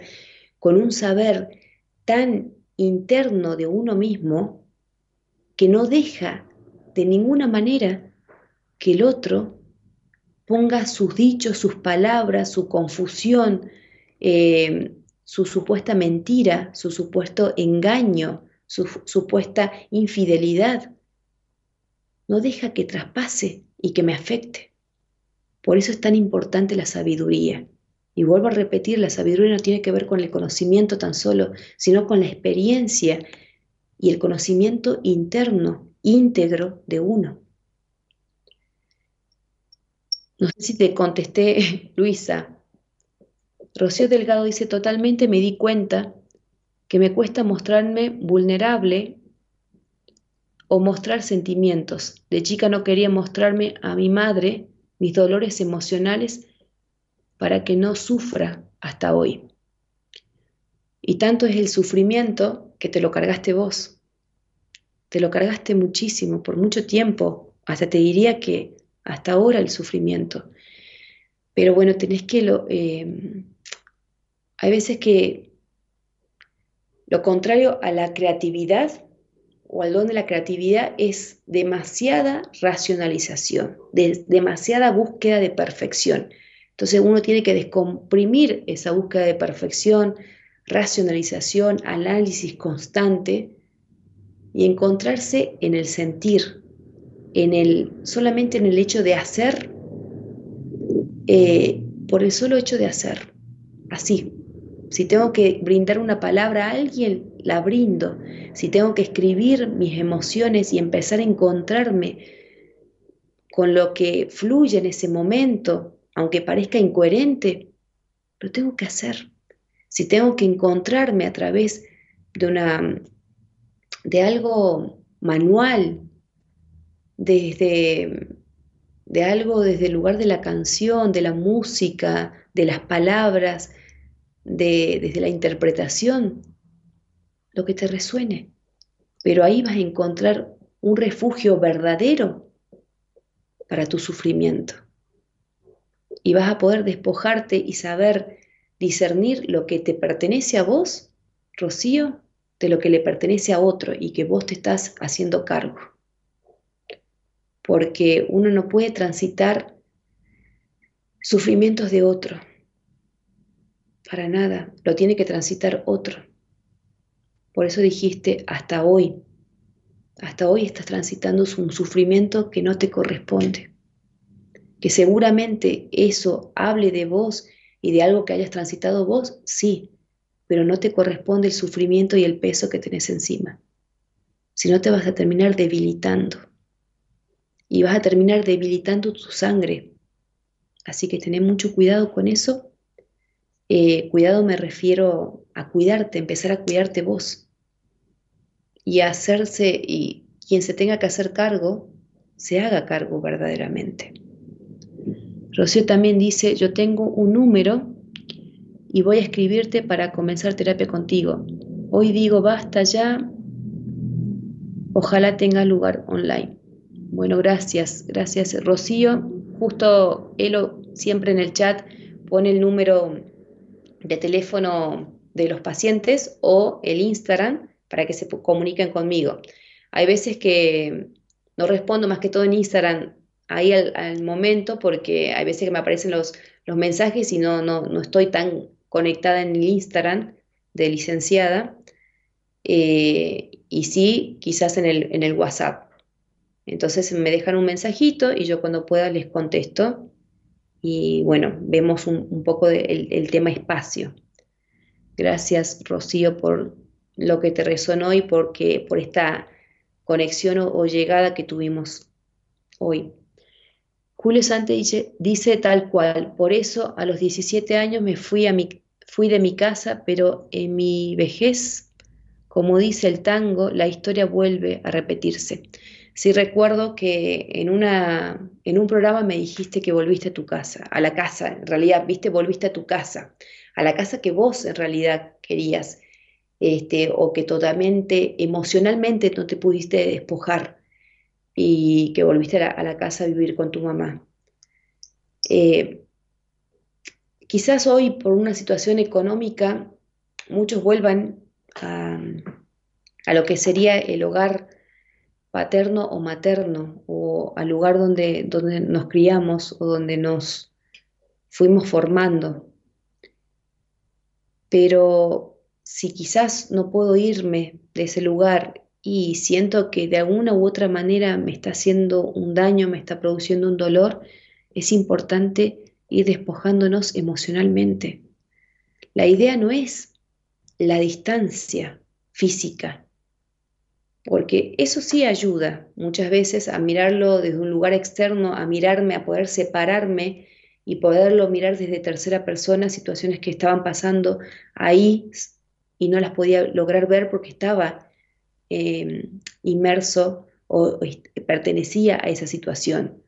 con un saber tan interno de uno mismo que no deja de ninguna manera que el otro ponga sus dichos, sus palabras, su confusión, eh, su supuesta mentira, su supuesto engaño, su supuesta infidelidad. No deja que traspase y que me afecte. Por eso es tan importante la sabiduría. Y vuelvo a repetir, la sabiduría no tiene que ver con el conocimiento tan solo, sino con la experiencia y el conocimiento interno, íntegro de uno. No sé si te contesté, Luisa, Rocío Delgado dice, totalmente me di cuenta que me cuesta mostrarme vulnerable o mostrar sentimientos. De chica no quería mostrarme a mi madre mis dolores emocionales para que no sufra hasta hoy. Y tanto es el sufrimiento que te lo cargaste vos. Te lo cargaste muchísimo, por mucho tiempo. Hasta te diría que hasta ahora el sufrimiento. Pero bueno, tenés que lo, eh, hay veces que lo contrario a la creatividad o al don de la creatividad es demasiada racionalización, demasiada búsqueda de perfección. Entonces uno tiene que descomprimir esa búsqueda de perfección, racionalización, análisis constante y encontrarse en el sentir, en el, solamente en el hecho de hacer, eh, por el solo hecho de hacer, así, si tengo que brindar una palabra a alguien, la brindo. Si tengo que escribir mis emociones y empezar a encontrarme con lo que fluye en ese momento, aunque parezca incoherente, lo tengo que hacer. Si tengo que encontrarme a través de una de algo manual, desde de algo desde el lugar de la canción, de la música, de las palabras, desde la interpretación, lo que te resuene. Pero ahí vas a encontrar un refugio verdadero para tu sufrimiento. Y vas a poder despojarte y saber discernir lo que te pertenece a vos, Rocío, de lo que le pertenece a otro y que vos te estás haciendo cargo. Porque uno no puede transitar sufrimientos de otro para nada, lo tiene que transitar otro. Por eso dijiste hasta hoy. Hasta hoy estás transitando un sufrimiento que no te corresponde. Que seguramente eso hable de vos y de algo que hayas transitado vos, sí, pero no te corresponde el sufrimiento y el peso que tenés encima. Si no te vas a terminar debilitando. Y vas a terminar debilitando tu sangre. Así que tené mucho cuidado con eso eh, cuidado me refiero a cuidarte, empezar a cuidarte vos y hacerse, y quien se tenga que hacer cargo, se haga cargo verdaderamente. Rocío también dice, yo tengo un número y voy a escribirte para comenzar terapia contigo. Hoy digo, basta ya, ojalá tenga lugar online. Bueno, gracias, gracias Rocío. Justo Elo siempre en el chat pone el número de teléfono de los pacientes o el Instagram para que se comuniquen conmigo. Hay veces que no respondo más que todo en Instagram ahí al, momento porque hay veces que me aparecen los, los mensajes y no, no, no, estoy tan conectada en el Instagram de licenciada eh, y sí quizás en el, en el WhatsApp. Entonces me dejan un mensajito y yo cuando pueda les contesto y bueno, vemos un, poco el tema espacio. Gracias, Rocío, por lo que te resonó y porque, por esta conexión o, llegada que tuvimos hoy. Julio Sante dice, dice, tal cual, por eso a los 17 años me fui, a mi, fui de mi casa, pero en mi vejez, como dice el tango, la historia vuelve a repetirse. Sí recuerdo que en, una, en un programa me dijiste que volviste a tu casa, a la casa, en realidad, viste, volviste a tu casa, a la casa que vos en realidad querías, este, o que totalmente emocionalmente no te pudiste despojar y que volviste a la, casa a vivir con tu mamá. Eh, quizás hoy por una situación económica muchos vuelvan a, a lo que sería el hogar paterno o materno, o al lugar donde, donde nos criamos o donde nos fuimos formando. Pero si quizás no puedo irme de ese lugar y siento que de alguna u otra manera me está haciendo un daño, me está produciendo un dolor, es importante ir despojándonos emocionalmente. La idea no es la distancia física, porque eso sí ayuda muchas veces a mirarlo desde un lugar externo, a mirarme, a poder separarme y poderlo mirar desde tercera persona, situaciones que estaban pasando ahí y no las podía lograr ver porque estaba em, inmerso o, pertenecía a esa situación.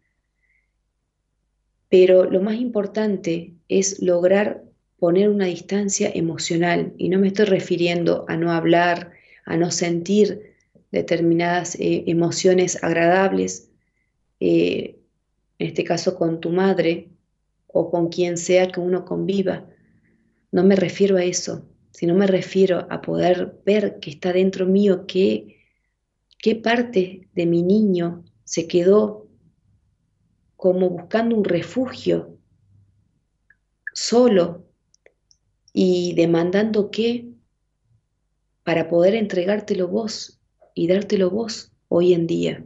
Pero lo más importante es lograr poner una distancia emocional y no me estoy refiriendo a no hablar, a no sentir determinadas eh, emociones agradables, eh, en este caso con tu madre o con quien sea que uno conviva. No me refiero a eso, sino me refiero a poder ver que está dentro mío, qué, qué parte de mi niño se quedó como buscando un refugio, solo y demandando qué para poder entregártelo vos y dártelo vos hoy en día,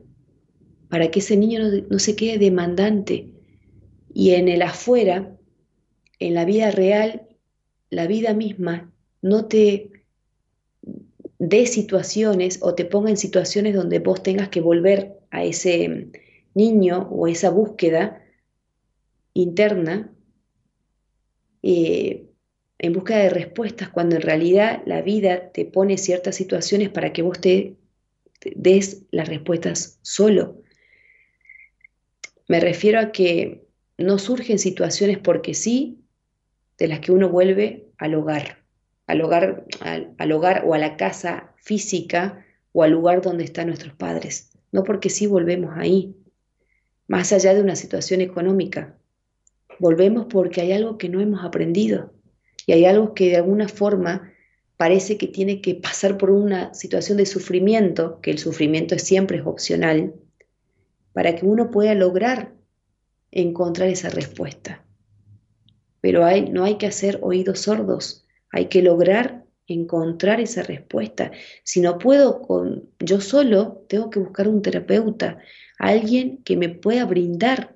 para que ese niño no, se quede demandante. Y en el afuera, en la vida real, la vida misma no te dé situaciones o te ponga en situaciones donde vos tengas que volver a ese niño o esa búsqueda interna eh, en busca de respuestas cuando en realidad la vida te pone ciertas situaciones para que vos te des las respuestas solo. Me refiero a que no surgen situaciones porque sí de las que uno vuelve al hogar, al hogar, al, hogar o a la casa física o al lugar donde están nuestros padres. No porque sí volvemos ahí, más allá de una situación económica. Volvemos porque hay algo que no hemos aprendido y hay algo que de alguna forma parece que tiene que pasar por una situación de sufrimiento, que el sufrimiento siempre es opcional, para que uno pueda lograr encontrar esa respuesta. Pero no hay que hacer oídos sordos, hay que lograr encontrar esa respuesta. Si no puedo con yo solo, tengo que buscar un terapeuta, alguien que me pueda brindar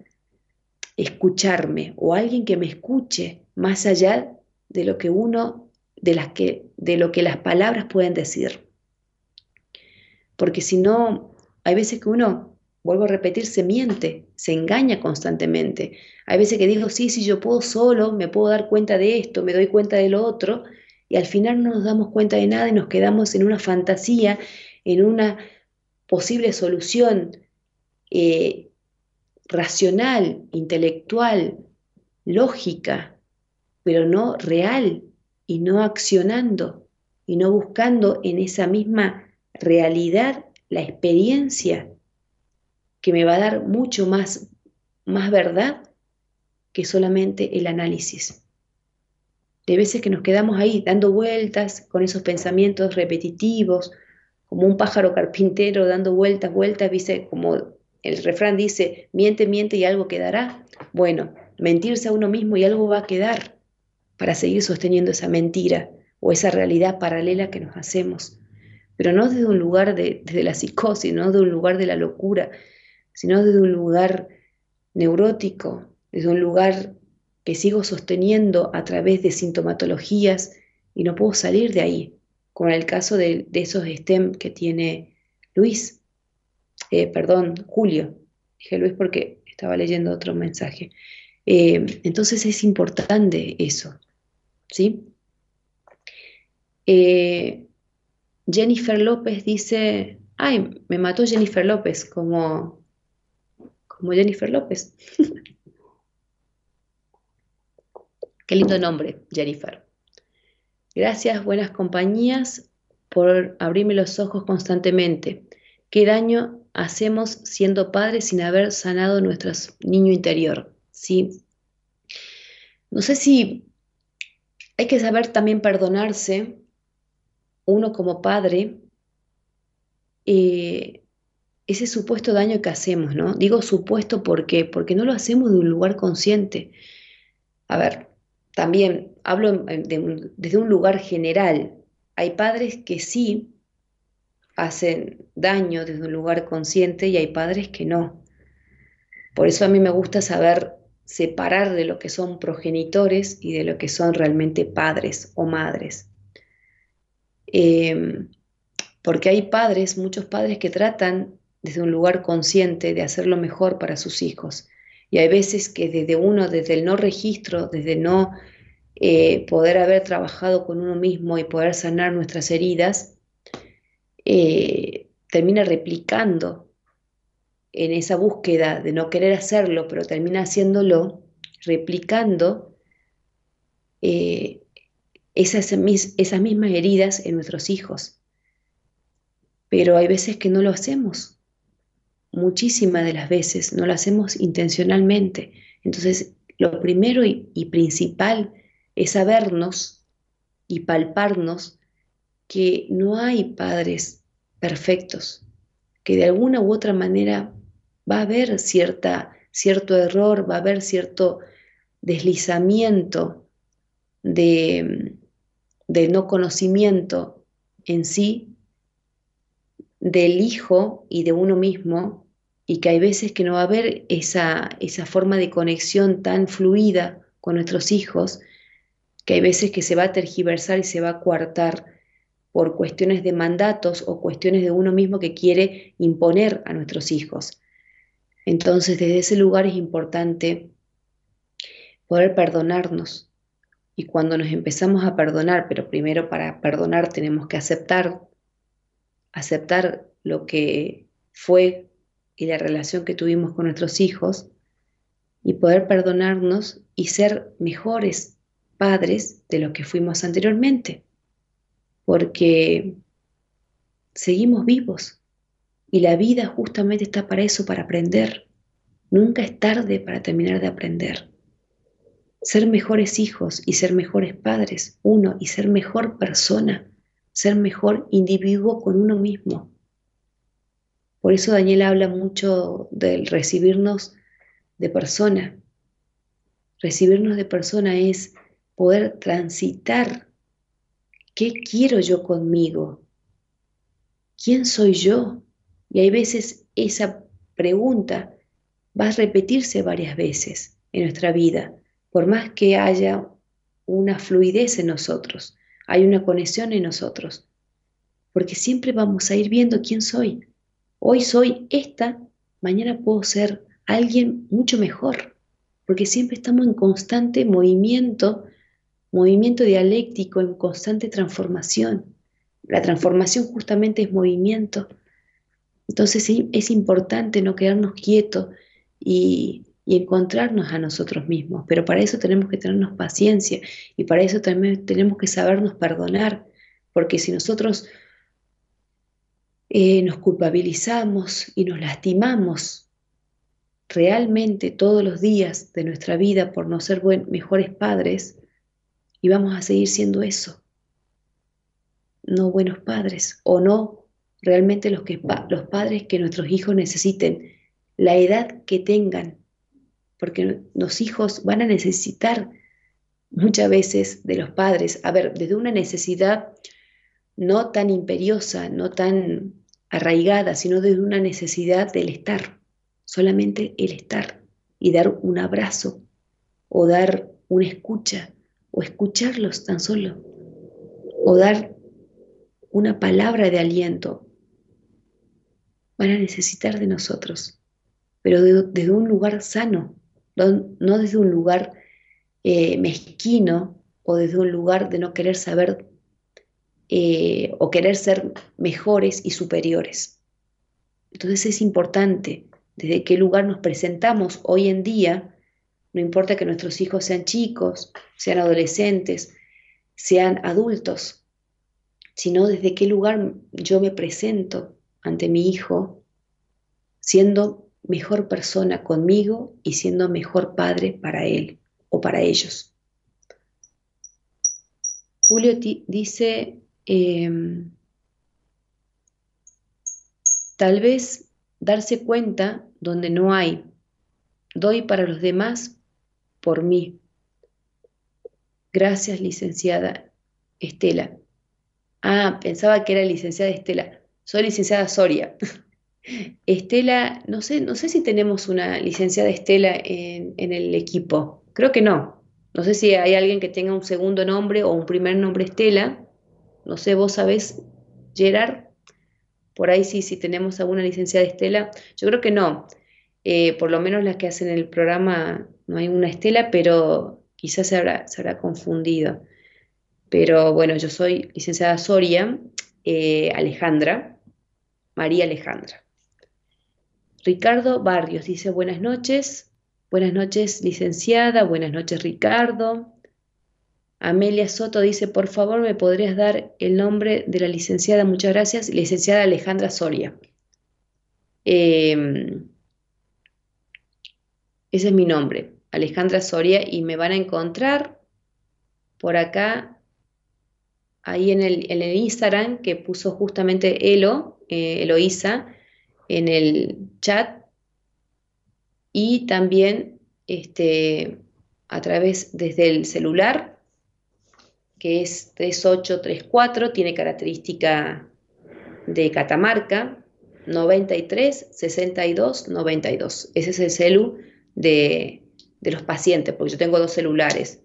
escucharme o alguien que me escuche más allá de lo que uno de, las que, de lo que las palabras pueden decir. Porque si no, hay veces que uno, vuelvo a repetir, se miente, se engaña constantemente. Hay veces que digo, sí, sí, yo puedo solo, me puedo dar cuenta de esto, me doy cuenta de lo otro, y al final no nos damos cuenta de nada y nos quedamos en una fantasía, en una posible solución eh, racional, intelectual, lógica, pero no real, y no accionando y no buscando en esa misma realidad la experiencia que me va a dar mucho más, más verdad que solamente el análisis. De veces que nos quedamos ahí dando vueltas con esos pensamientos repetitivos, como un pájaro carpintero dando vueltas, vueltas, dice, como el refrán dice, miente, miente y algo quedará. Bueno, mentirse a uno mismo y algo va a quedar para seguir sosteniendo esa mentira o esa realidad paralela que nos hacemos. Pero no desde un lugar de, la psicosis, no desde un lugar de la locura, sino desde un lugar neurótico, desde un lugar que sigo sosteniendo a través de sintomatologías y no puedo salir de ahí, como en el caso de, esos STEM que tiene Luis, eh, perdón, Julio, dije Luis porque estaba leyendo otro mensaje. Eh, entonces es importante eso, ¿sí? Eh, Jennifer López dice, ay, me mató Jennifer López, como, como Jennifer López. Qué lindo nombre, Jennifer. Gracias, buenas compañías, por abrirme los ojos constantemente. ¿Qué daño hacemos siendo padres sin haber sanado nuestro niño interior? ¿Sí? No sé si hay que saber también perdonarse uno como padre ese supuesto daño que hacemos, ¿no? Digo supuesto ¿por qué? porque no lo hacemos de un lugar consciente. A ver, también hablo desde un lugar general. Hay padres que sí hacen daño desde un lugar consciente y hay padres que no. Por eso a mí me gusta saber separar de lo que son progenitores y de lo que son realmente padres o madres. Em, porque hay padres, muchos padres que tratan desde un lugar consciente de hacer lo mejor para sus hijos. Y hay veces que desde uno, desde el no registro, desde no eh, poder haber trabajado con uno mismo y poder sanar nuestras heridas, eh, termina replicando en esa búsqueda de no querer hacerlo, pero termina haciéndolo, replicando eh, esas, esas mismas heridas en nuestros hijos. Pero hay veces que no lo hacemos. Muchísimas de las veces no lo hacemos intencionalmente. Entonces, lo primero y, y principal es sabernos y palparnos que no hay padres perfectos, que de alguna u otra manera va a haber cierta, cierto error, va a haber cierto deslizamiento de, no conocimiento en sí del hijo y de uno mismo y que hay veces que no va a haber esa, esa forma de conexión tan fluida con nuestros hijos, que hay veces que se va a tergiversar y se va a coartar por cuestiones de mandatos o cuestiones de uno mismo que quiere imponer a nuestros hijos. Entonces, desde ese lugar es importante poder perdonarnos. Y cuando nos empezamos a perdonar, pero primero para perdonar tenemos que aceptar, aceptar lo que fue y la relación que tuvimos con nuestros hijos, y poder perdonarnos y ser mejores padres de lo que fuimos anteriormente porque seguimos vivos y la vida justamente está para eso, para aprender. Nunca es tarde para terminar de aprender. Ser mejores hijos y ser mejores padres, uno, y ser mejor persona, ser mejor individuo con uno mismo. Por eso Daniel habla mucho del recibirnos de persona. Recibirnos de persona es poder transitar ¿Qué quiero yo conmigo? ¿Quién soy yo? Y hay veces esa pregunta va a repetirse varias veces en nuestra vida, por más que haya una fluidez en nosotros, hay una conexión en nosotros, porque siempre vamos a ir viendo quién soy. Hoy soy esta, mañana puedo ser alguien mucho mejor, porque siempre estamos en constante movimiento movimiento dialéctico en constante transformación. La transformación justamente es movimiento. Entonces es importante no quedarnos quietos y, encontrarnos a nosotros mismos, pero para eso tenemos que tenernos paciencia y para eso también tenemos que sabernos perdonar, porque si nosotros eh, nos culpabilizamos y nos lastimamos realmente todos los días de nuestra vida por no ser mejores padres, y vamos a seguir siendo eso. No buenos padres o no realmente los, que, los padres que nuestros hijos necesiten, la edad que tengan, porque los hijos van a necesitar muchas veces de los padres, a ver, desde una necesidad no tan imperiosa, no tan arraigada, sino desde una necesidad del estar, solamente el estar y dar un abrazo o dar una escucha o escucharlos tan solo, o dar una palabra de aliento, van a necesitar de nosotros, pero desde un lugar sano, no desde un lugar eh, mezquino o desde un lugar de no querer saber eh, o querer ser mejores y superiores. Entonces es importante desde qué lugar nos presentamos hoy en día no importa que nuestros hijos sean chicos, sean adolescentes, sean adultos, sino desde qué lugar yo me presento ante mi hijo, siendo mejor persona conmigo y siendo mejor padre para él o para ellos. Julio dice, em, tal vez darse cuenta donde no hay, doy para los demás por mí. Gracias, licenciada Estela. Ah, pensaba que era licenciada Estela. Soy licenciada Soria. Estela, no sé, no sé si tenemos una licenciada Estela en, el equipo. Creo que no. No sé si hay alguien que tenga un segundo nombre o un primer nombre Estela. No sé, vos sabés, Gerard. Por ahí sí, si tenemos alguna licenciada Estela. Yo creo que no. Eh, por lo menos las que hacen el programa no hay una Estela, pero quizás se habrá, se habrá confundido. Pero bueno, yo soy licenciada Soria, eh, Alejandra, María Alejandra. Ricardo Barrios dice buenas noches, buenas noches licenciada, buenas noches Ricardo. Amelia Soto dice, por favor, ¿me podrías dar el nombre de la licenciada? Muchas gracias, licenciada Alejandra Soria. Em, ese es mi nombre, Alejandra Soria, y me van a encontrar por acá, ahí en el, Instagram que puso justamente Elo, eh, Eloísa, en el chat y también este, a través desde el celular, que es 3834, tiene característica de Catamarca, 93 62 92. Ese es el celu de, los pacientes, porque yo tengo dos celulares,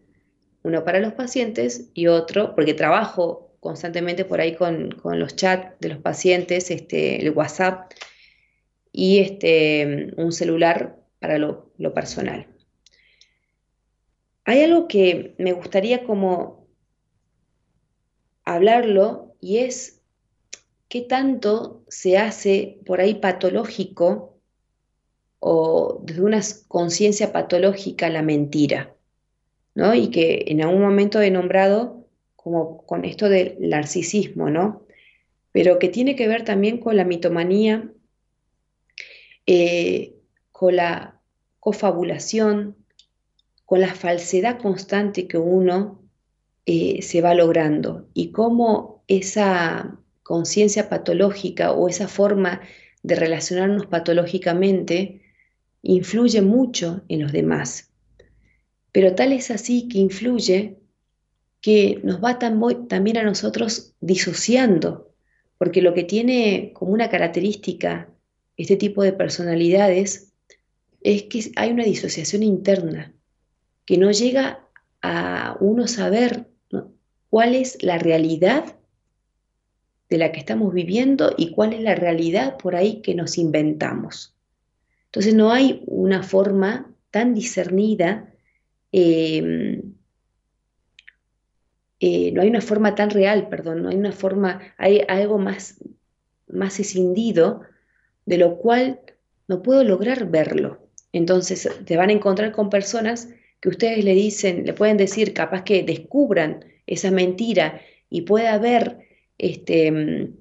uno para los pacientes y otro, porque trabajo constantemente por ahí con, los chats de los pacientes, este, el WhatsApp y este, un celular para lo, personal. Hay algo que me gustaría como hablarlo y es qué tanto se hace por ahí patológico o desde una conciencia patológica la mentira, ¿no? Y que en algún momento he nombrado como con esto del narcisismo, ¿no? Pero que tiene que ver también con la mitomanía eh, con la cofabulación, con la falsedad constante que uno eh, se va logrando y cómo esa conciencia patológica o esa forma de relacionarnos patológicamente influye mucho en los demás. Pero tal es así que influye que nos va también a nosotros disociando, porque lo que tiene como una característica este tipo de personalidades es que hay una disociación interna, que no llega a uno saber cuál es la realidad de la que estamos viviendo y cuál es la realidad por ahí que nos inventamos. Entonces no hay una forma tan discernida, em, eh, no hay una forma tan real, perdón, no hay una forma, hay algo más, más escindido de lo cual no puedo lograr verlo. Entonces te van a encontrar con personas que ustedes le dicen, le pueden decir, capaz que descubran esa mentira y pueda haber este, mm,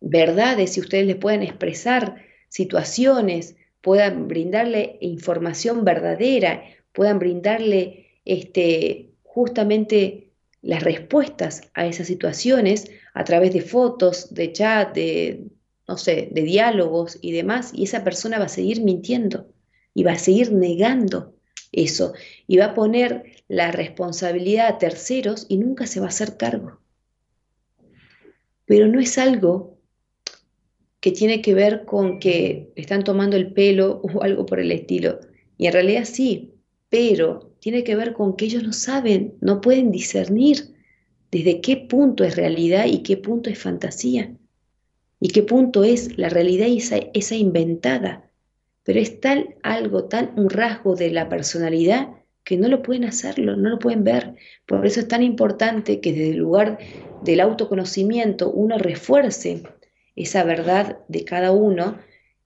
verdades y ustedes le pueden expresar situaciones, puedan brindarle información verdadera, puedan brindarle este, justamente las respuestas a esas situaciones a través de fotos, de chat, de, no sé, de diálogos y demás, y esa persona va a seguir mintiendo y va a seguir negando eso y va a poner la responsabilidad a terceros y nunca se va a hacer cargo. Pero no es algo que tiene que ver con que están tomando el pelo o algo por el estilo. Y en realidad sí, pero tiene que ver con que ellos no saben, no pueden discernir desde qué punto es realidad y qué punto es fantasía y qué punto es la realidad esa, esa inventada. Pero es tal algo, tan un rasgo de la personalidad que no lo pueden hacerlo, no lo pueden ver. Por eso es tan importante que desde el lugar del autoconocimiento uno refuerce esa verdad de cada uno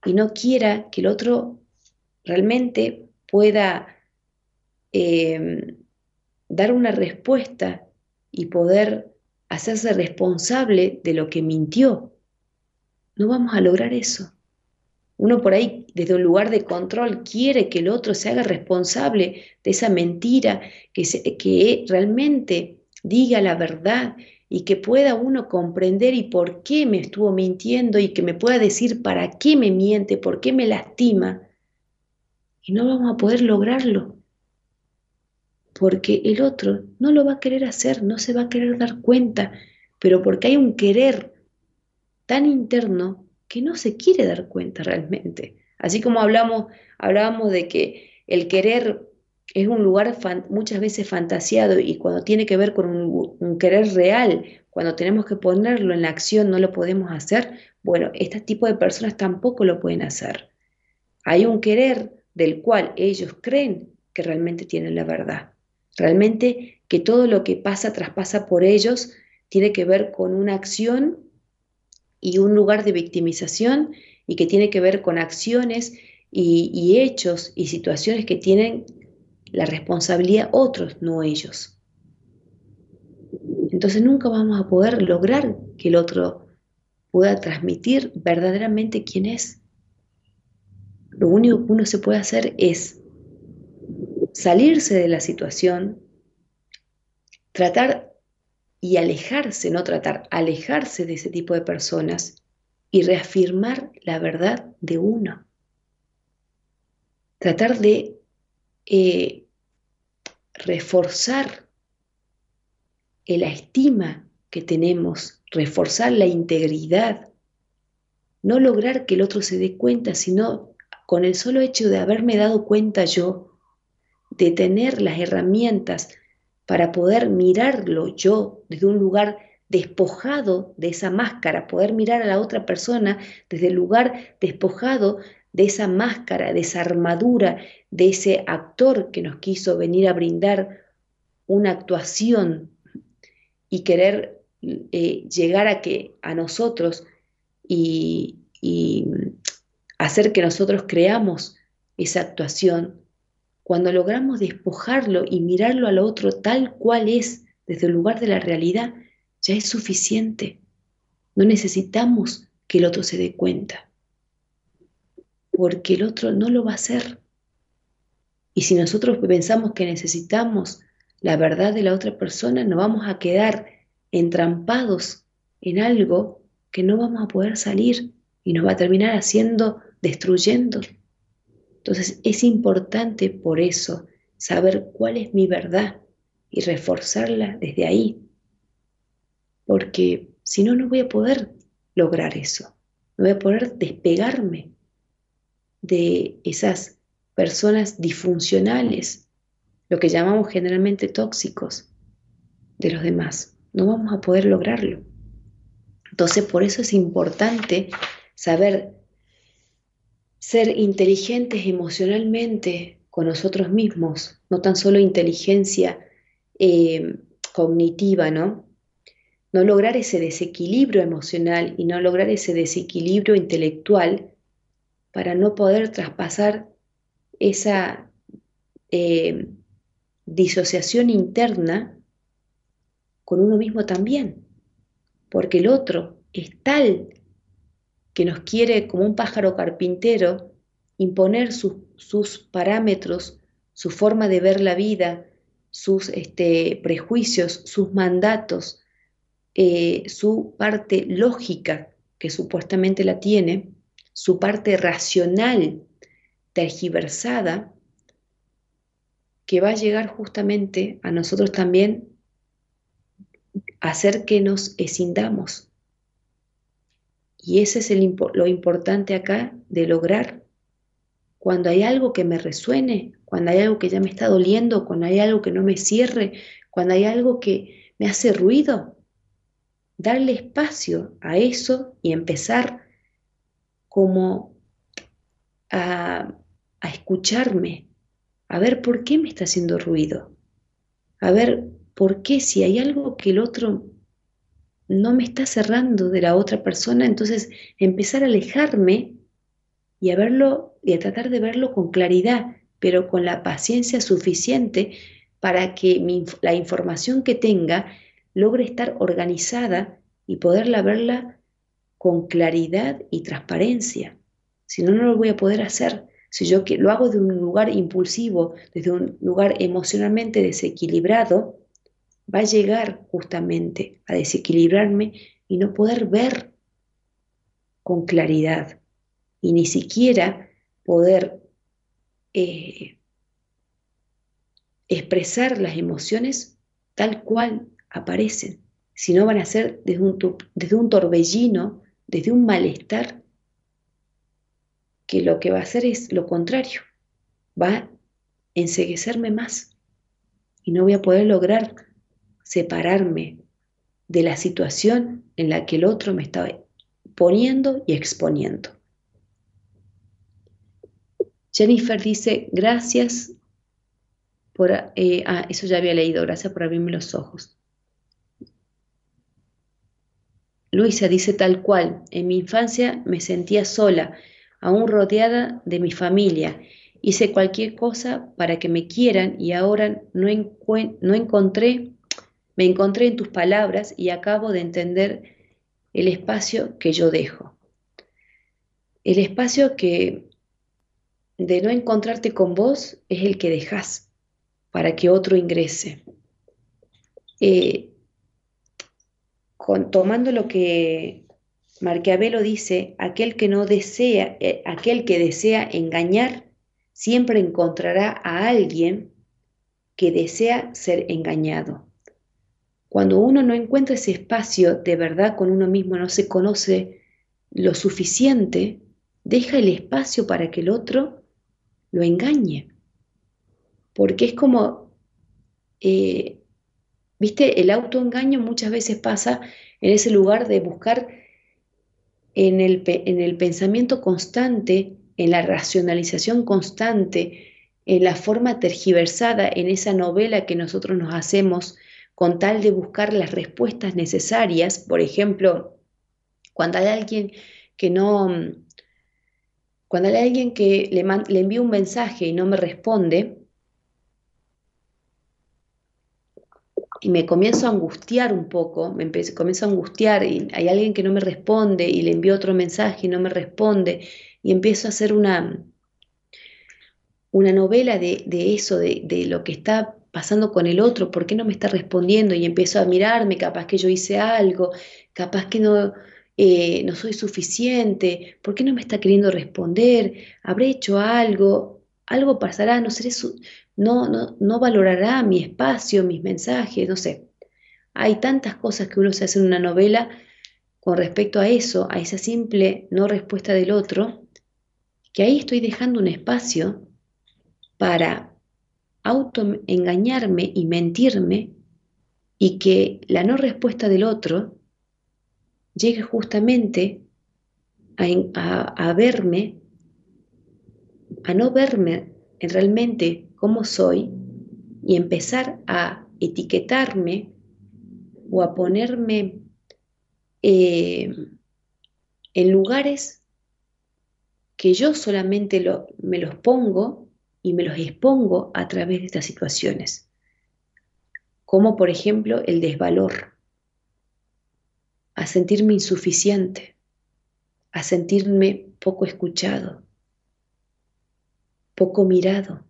y no quiera que el otro realmente pueda eh, dar una respuesta y poder hacerse responsable de lo que mintió. No vamos a lograr eso. Uno por ahí, desde un lugar de control, quiere que el otro se haga responsable de esa mentira, que, que realmente diga la verdad y que pueda uno comprender y por qué me estuvo mintiendo y que me pueda decir para qué me miente, por qué me lastima. Y no vamos a poder lograrlo, porque el otro no lo va a querer hacer, no se va a querer dar cuenta, pero porque hay un querer tan interno que no se quiere dar cuenta realmente. Así como hablamos, hablábamos de que el querer es un lugar muchas veces fantasiado y cuando tiene que ver con un, querer real, cuando tenemos que ponerlo en la acción no lo podemos hacer, bueno, este tipo de personas tampoco lo pueden hacer. Hay un querer del cual ellos creen que realmente tienen la verdad. Realmente que todo lo que pasa, traspasa por ellos, tiene que ver con una acción y un lugar de victimización y que tiene que ver con acciones y, hechos y situaciones que tienen la responsabilidad otros, no ellos. Entonces nunca vamos a poder lograr que el otro pueda transmitir verdaderamente quién es. Lo único que uno se puede hacer es salirse de la situación, tratar y alejarse, no tratar, alejarse de ese tipo de personas y reafirmar la verdad de uno. Tratar de eh, reforzar la estima que tenemos, reforzar la integridad, no lograr que el otro se dé cuenta, sino con el solo hecho de haberme dado cuenta yo, de tener las herramientas para poder mirarlo yo desde un lugar despojado de esa máscara, poder mirar a la otra persona desde el lugar despojado de esa máscara, de esa armadura, de ese actor que nos quiso venir a brindar una actuación y querer eh, llegar a que a nosotros y, y hacer que nosotros creamos esa actuación cuando logramos despojarlo y mirarlo al otro tal cual es desde el lugar de la realidad, ya es suficiente. No necesitamos que el otro se dé cuenta, porque el otro no lo va a hacer. Y si nosotros pensamos que necesitamos la verdad de la otra persona, nos vamos a quedar entrampados en algo que no vamos a poder salir y nos va a terminar haciendo, destruyendo. Entonces es importante por eso saber cuál es mi verdad y reforzarla desde ahí, porque si no, no voy a poder lograr eso, no voy a poder despegarme de esas personas disfuncionales, lo que llamamos generalmente tóxicos de los demás. No vamos a poder lograrlo. Entonces, por eso es importante saber ser inteligentes emocionalmente con nosotros mismos, no tan solo inteligencia eh, cognitiva, ¿no? No lograr ese desequilibrio emocional y no lograr ese desequilibrio intelectual para no poder traspasar esa eh, disociación interna con uno mismo también, porque el otro es tal que nos quiere, como un pájaro carpintero, imponer sus parámetros, su forma de ver la vida, sus este, prejuicios, sus mandatos, eh, su parte lógica, que supuestamente la tiene, su parte racional, tergiversada, que va a llegar justamente a nosotros también a hacer que nos escindamos y ese es lo importante acá de lograr. Cuando hay algo que me resuene, cuando hay algo que ya me está doliendo, cuando hay algo que no me cierre, cuando hay algo que me hace ruido, darle espacio a eso y empezar como a, a escucharme, a ver por qué me está haciendo ruido, a ver por qué si hay algo que el otro no me está cerrando de la otra persona, entonces empezar a alejarme y a verlo y a tratar de verlo con claridad, pero con la paciencia suficiente para que la información que tenga logre estar organizada y poderla verla con claridad y transparencia. Si no, no lo voy a poder hacer. Si yo lo hago de un lugar impulsivo, desde un lugar emocionalmente desequilibrado, va a llegar justamente a desequilibrarme y no poder ver con claridad y ni siquiera poder eh, expresar las emociones tal cual aparecen, sino van a ser desde un, desde un torbellino, desde un malestar, que lo que va a hacer es lo contrario, va a enseguecerme más y no voy a poder lograr separarme de la situación en la que el otro me está poniendo y exponiendo. Jennifer dice, gracias por... Eh, ah, eso ya había leído, gracias por abrirme los ojos. Luisa dice tal cual, en mi infancia me sentía sola, aún rodeada de mi familia. Hice cualquier cosa para que me quieran y ahora no, no encontré, me encontré en tus palabras y acabo de entender el espacio que yo dejo. El espacio que de no encontrarte con vos es el que dejas para que otro ingrese. Eh, tomando lo que Marquiavelo dice, aquel que no desea, eh, aquel que desea engañar, siempre encontrará a alguien que desea ser engañado. Cuando uno no encuentra ese espacio de verdad con uno mismo, no se conoce lo suficiente, deja el espacio para que el otro lo engañe. Porque es como, eh, viste, el autoengaño muchas veces pasa en ese lugar de buscar en el, en el pensamiento constante, en la racionalización constante, en la forma tergiversada, en esa novela que nosotros nos hacemos con tal de buscar las respuestas necesarias. Por ejemplo, cuando hay alguien que no, cuando hay alguien que le, le envía un mensaje y no me responde, y me comienzo a angustiar un poco, me comienzo a angustiar y hay alguien que no me responde y le envío otro mensaje y no me responde y empiezo a hacer una, una novela de, eso, de, de, lo que está pasando con el otro? ¿Por qué no me está respondiendo? Y empiezo a mirarme, capaz que yo hice algo, capaz que no, eh, no soy suficiente, ¿por qué no me está queriendo responder? ¿Habré hecho algo? Algo pasará, no seré no, no, no valorará mi espacio, mis mensajes, no sé. Hay tantas cosas que uno se hace en una novela con respecto a eso, a esa simple no respuesta del otro, que ahí estoy dejando un espacio para autoengañarme y mentirme y que la no respuesta del otro llegue justamente a, verme, a no verme realmente como soy y empezar a etiquetarme o a ponerme eh, en lugares que yo solamente me los pongo y me los expongo a través de estas situaciones, como por ejemplo el desvalor, a sentirme insuficiente, a sentirme poco escuchado, poco mirado.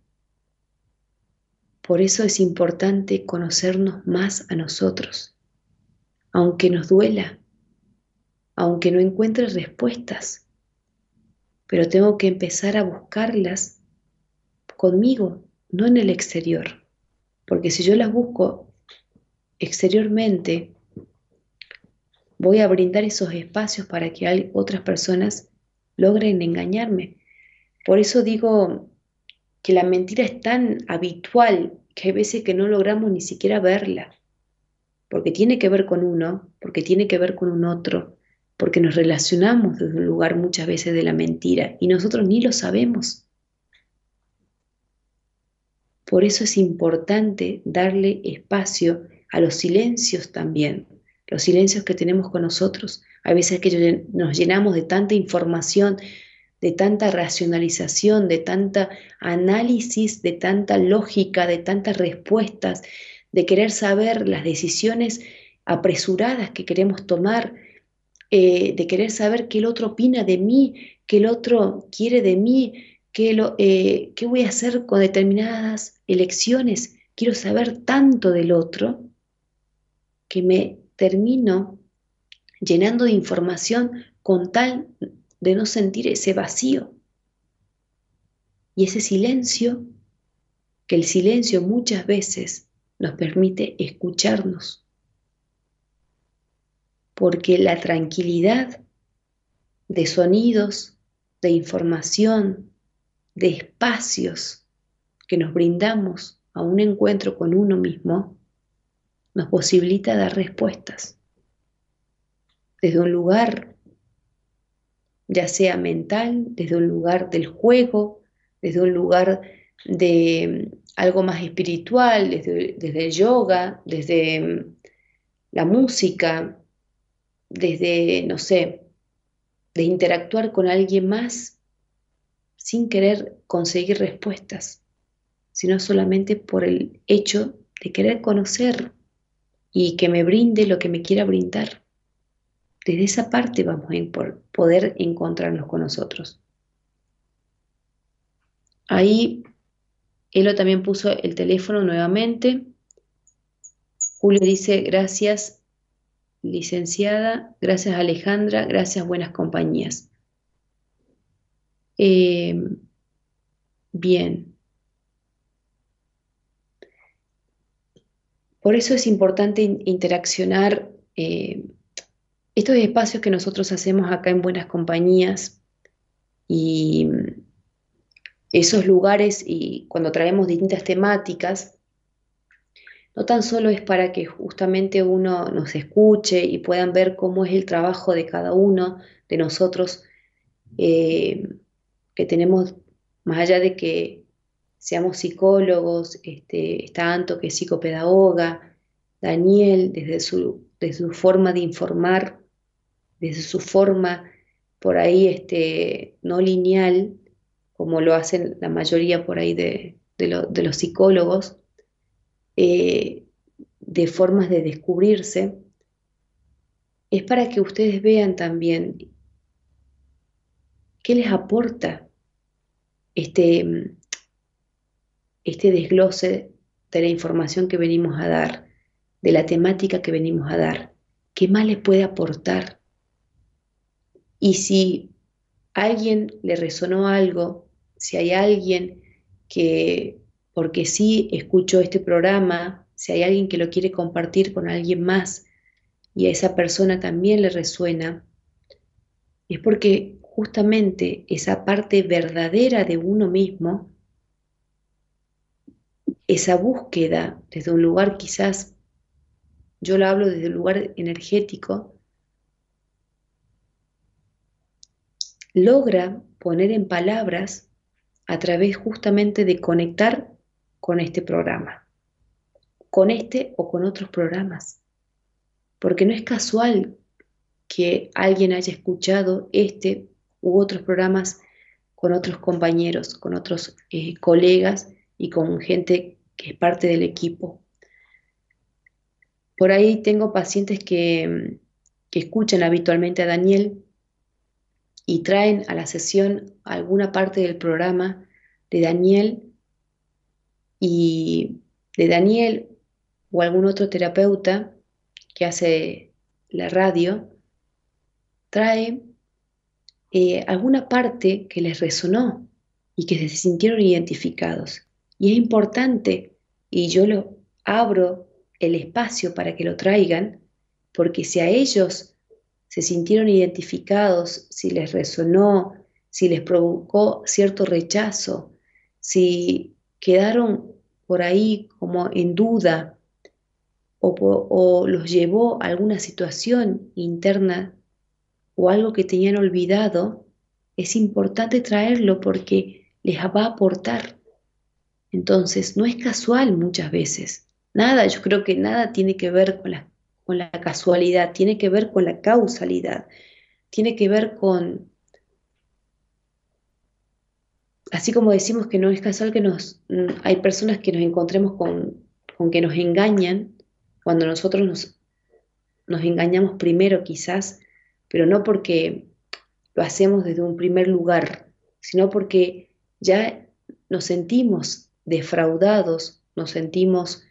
Por eso es importante conocernos más a nosotros, aunque nos duela, aunque no encuentre respuestas, pero tengo que empezar a buscarlas conmigo, no en el exterior. Porque si yo las busco exteriormente, voy a brindar esos espacios para que otras personas logren engañarme. Por eso digo que la mentira es tan habitual que hay veces que no logramos ni siquiera verla, porque tiene que ver con uno, porque tiene que ver con un otro, porque nos relacionamos desde un lugar muchas veces de la mentira y nosotros ni lo sabemos. Por eso es importante darle espacio a los silencios también, los silencios que tenemos con nosotros. A veces que nos llenamos de tanta información, de tanta racionalización, de tanta análisis, de tanta lógica, de tantas respuestas, de querer saber las decisiones apresuradas que queremos tomar, eh, de querer saber qué el otro opina de mí, qué el otro quiere de mí, qué, lo, eh, qué voy a hacer con determinadas elecciones. Quiero saber tanto del otro que me termino llenando de información con tal de no sentir ese vacío y ese silencio, que el silencio muchas veces nos permite escucharnos porque la tranquilidad de sonidos, de información, de espacios que nos brindamos a un encuentro con uno mismo, nos posibilita dar respuestas. Desde un lugar, ya sea mental, desde un lugar del juego, desde un lugar de mm, algo más espiritual, desde, desde el yoga, desde mm, la música, desde, no sé, de interactuar con alguien más sin querer conseguir respuestas, sino solamente por el hecho de querer conocer y que me brinde lo que me quiera brindar. Desde esa parte vamos a poder encontrarnos con nosotros. Ahí Elo también puso el teléfono nuevamente. Julio dice, gracias licenciada, gracias Alejandra, gracias buenas compañías. Eh, bien. Por eso es importante interaccionar eh, estos espacios que nosotros hacemos acá en Buenas Compañías y esos lugares y cuando traemos distintas temáticas, no tan solo es para que justamente uno nos escuche y puedan ver cómo es el trabajo de cada uno de nosotros, eh, que tenemos, más allá de que seamos psicólogos, este, está Anto que es psicopedagoga, Daniel desde su, su forma de informar, desde su forma por ahí este, no lineal, como lo hacen la mayoría por ahí de, de los psicólogos, eh, de formas de descubrirse, es para que ustedes vean también qué les aporta este, este desglose de la información que venimos a dar, de la temática que venimos a dar, qué más les puede aportar. Y si a alguien le resonó algo, si hay alguien que porque sí escucho este programa, si hay alguien que lo quiere compartir con alguien más y a esa persona también le resuena, es porque justamente esa parte verdadera de uno mismo, esa búsqueda desde un lugar quizás, yo lo hablo desde un lugar energético, logra poner en palabras a través justamente de conectar con este programa, con este o con otros programas, porque no es casual que alguien haya escuchado este u otros programas con otros compañeros, con otros eh, colegas y con gente que es parte del equipo. Por ahí tengo pacientes que, que escuchan habitualmente a Daniel y traen a la sesión alguna parte del programa de Daniel y de Daniel o algún otro terapeuta que hace la radio, trae eh, alguna parte que les resonó y que se sintieron identificados. Y es importante, y yo lo abro el espacio para que lo traigan, porque si a ellos se sintieron identificados, si les resonó, si les provocó cierto rechazo, si quedaron por ahí como en duda o, los llevó a alguna situación interna o algo que tenían olvidado, es importante traerlo porque les va a aportar. Entonces, no es casual muchas veces. Nada, yo creo que nada tiene que ver con la, casualidad, tiene que ver con la causalidad, tiene que ver con, así como decimos que no es casual que nos, hay personas que nos encontremos con, que nos engañan cuando nosotros nos nos engañamos primero quizás, pero no porque lo hacemos desde un primer lugar, sino porque ya nos sentimos defraudados, nos sentimos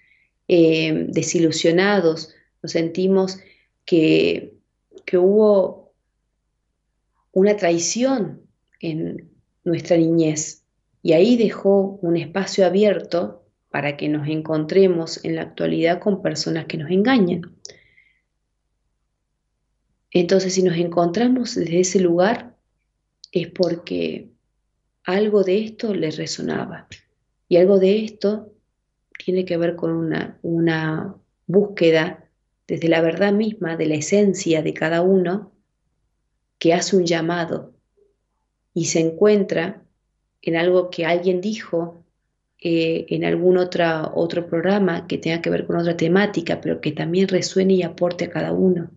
eh, desilusionados, nos sentimos que, que hubo una traición en nuestra niñez y ahí dejó un espacio abierto para que nos encontremos en la actualidad con personas que nos engañan. Entonces, si nos encontramos desde ese lugar, es porque algo de esto les resonaba. Y algo de esto tiene que ver con una, una búsqueda desde la verdad misma, de la esencia de cada uno, que hace un llamado y se encuentra en algo que alguien dijo eh, en algún otra, otro programa que tenga que ver con otra temática, pero que también resuene y aporte a cada uno.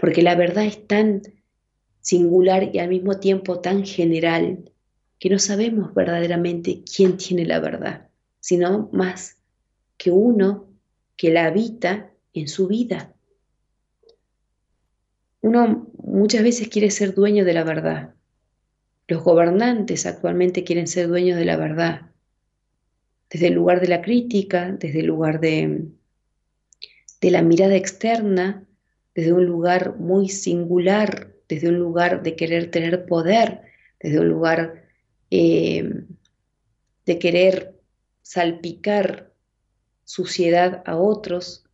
Porque la verdad es tan singular y al mismo tiempo tan general que no sabemos verdaderamente quién tiene la verdad, sino más que uno que la habita en su vida. Uno muchas veces quiere ser dueño de la verdad. Los gobernantes actualmente quieren ser dueños de la verdad, desde el lugar de la crítica, desde el lugar de, de la mirada externa, desde un lugar muy singular, desde un lugar de querer tener poder, desde un lugar eh, de querer salpicar suciedad a otros,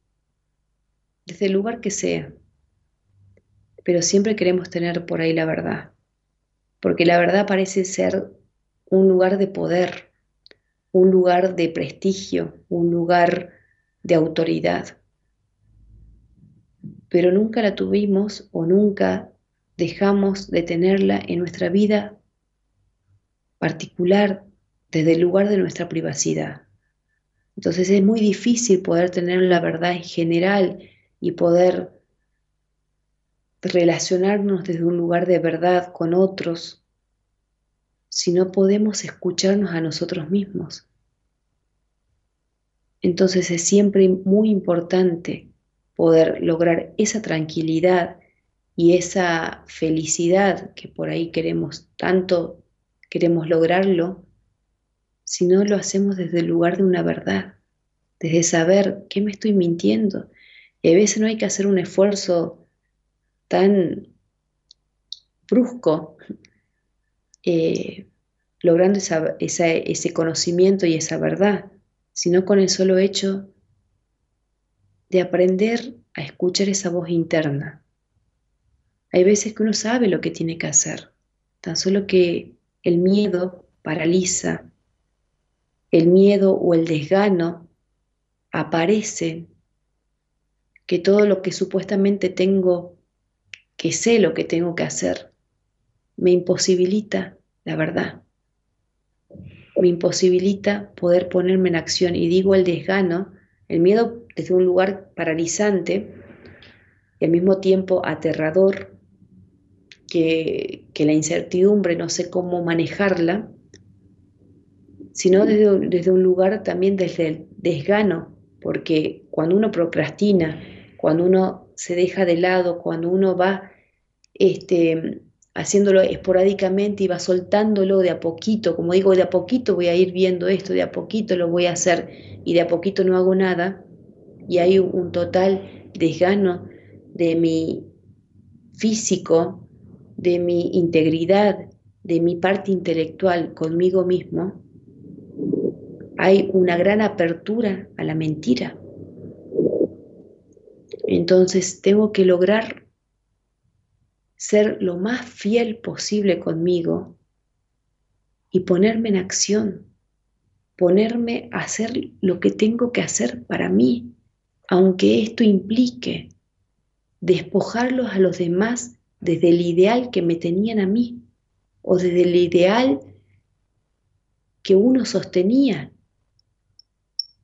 desde el lugar que sea. Pero siempre queremos tener por ahí la verdad, porque la verdad parece ser un lugar de poder, un lugar de prestigio, un lugar de autoridad. Pero nunca la tuvimos o nunca dejamos de tenerla en nuestra vida particular desde el lugar de nuestra privacidad. Entonces es muy difícil poder tener la verdad en general y poder relacionarnos desde un lugar de verdad con otros si no podemos escucharnos a nosotros mismos. Entonces es siempre muy importante poder lograr esa tranquilidad y esa felicidad que por ahí queremos tanto, queremos lograrlo, si no lo hacemos desde el lugar de una verdad, desde saber qué me estoy mintiendo. A veces no hay que hacer un esfuerzo tan brusco eh, logrando ese conocimiento y esa verdad, sino con el solo hecho de aprender a escuchar esa voz interna. Hay veces que uno sabe lo que tiene que hacer, tan solo que el miedo paraliza, el miedo o el desgano aparece, que todo lo que supuestamente tengo, que sé lo que tengo que hacer, me imposibilita la verdad me imposibilita poder ponerme en acción. Y digo el desgano, el miedo desde un lugar paralizante y al mismo tiempo aterrador, que, la incertidumbre no sé cómo manejarla, sino desde, desde un lugar también desde el desgano, porque cuando uno procrastina, cuando uno se deja de lado, cuando uno va este, haciéndolo esporádicamente y va soltándolo de a poquito, como digo, de a poquito voy a ir viendo esto, de a poquito lo voy a hacer y de a poquito no hago nada, y hay un total desgano de mi físico, de mi integridad, de mi parte intelectual conmigo mismo, hay una gran apertura a la mentira. Entonces tengo que lograr ser lo más fiel posible conmigo y ponerme en acción, ponerme a hacer lo que tengo que hacer para mí, aunque esto implique despojarlos a los demás desde el ideal que me tenían a mí o desde el ideal que uno sostenía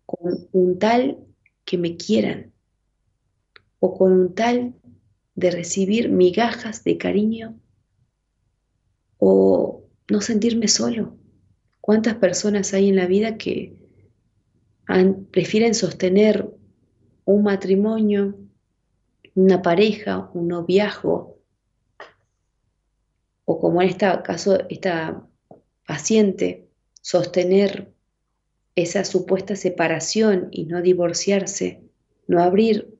con un tal que me quieran o con un tal de recibir migajas de cariño o no sentirme solo. ¿Cuántas personas hay en la vida que prefieren sostener un matrimonio una pareja, un noviazgo, o como en este caso esta paciente, sostener esa supuesta separación y no divorciarse, no abrir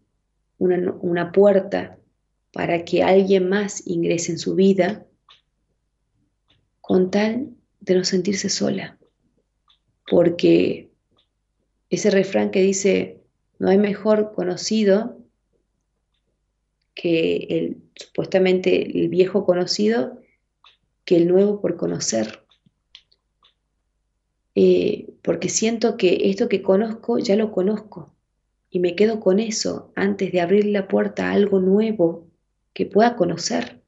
una, una puerta para que alguien más ingrese en su vida, con tal de no sentirse sola. Porque ese refrán que dice, no hay mejor conocido que el supuestamente el viejo conocido que el nuevo por conocer. Eh, porque siento que esto que conozco ya lo conozco y me quedo con eso antes de abrir la puerta a algo nuevo que pueda conocer.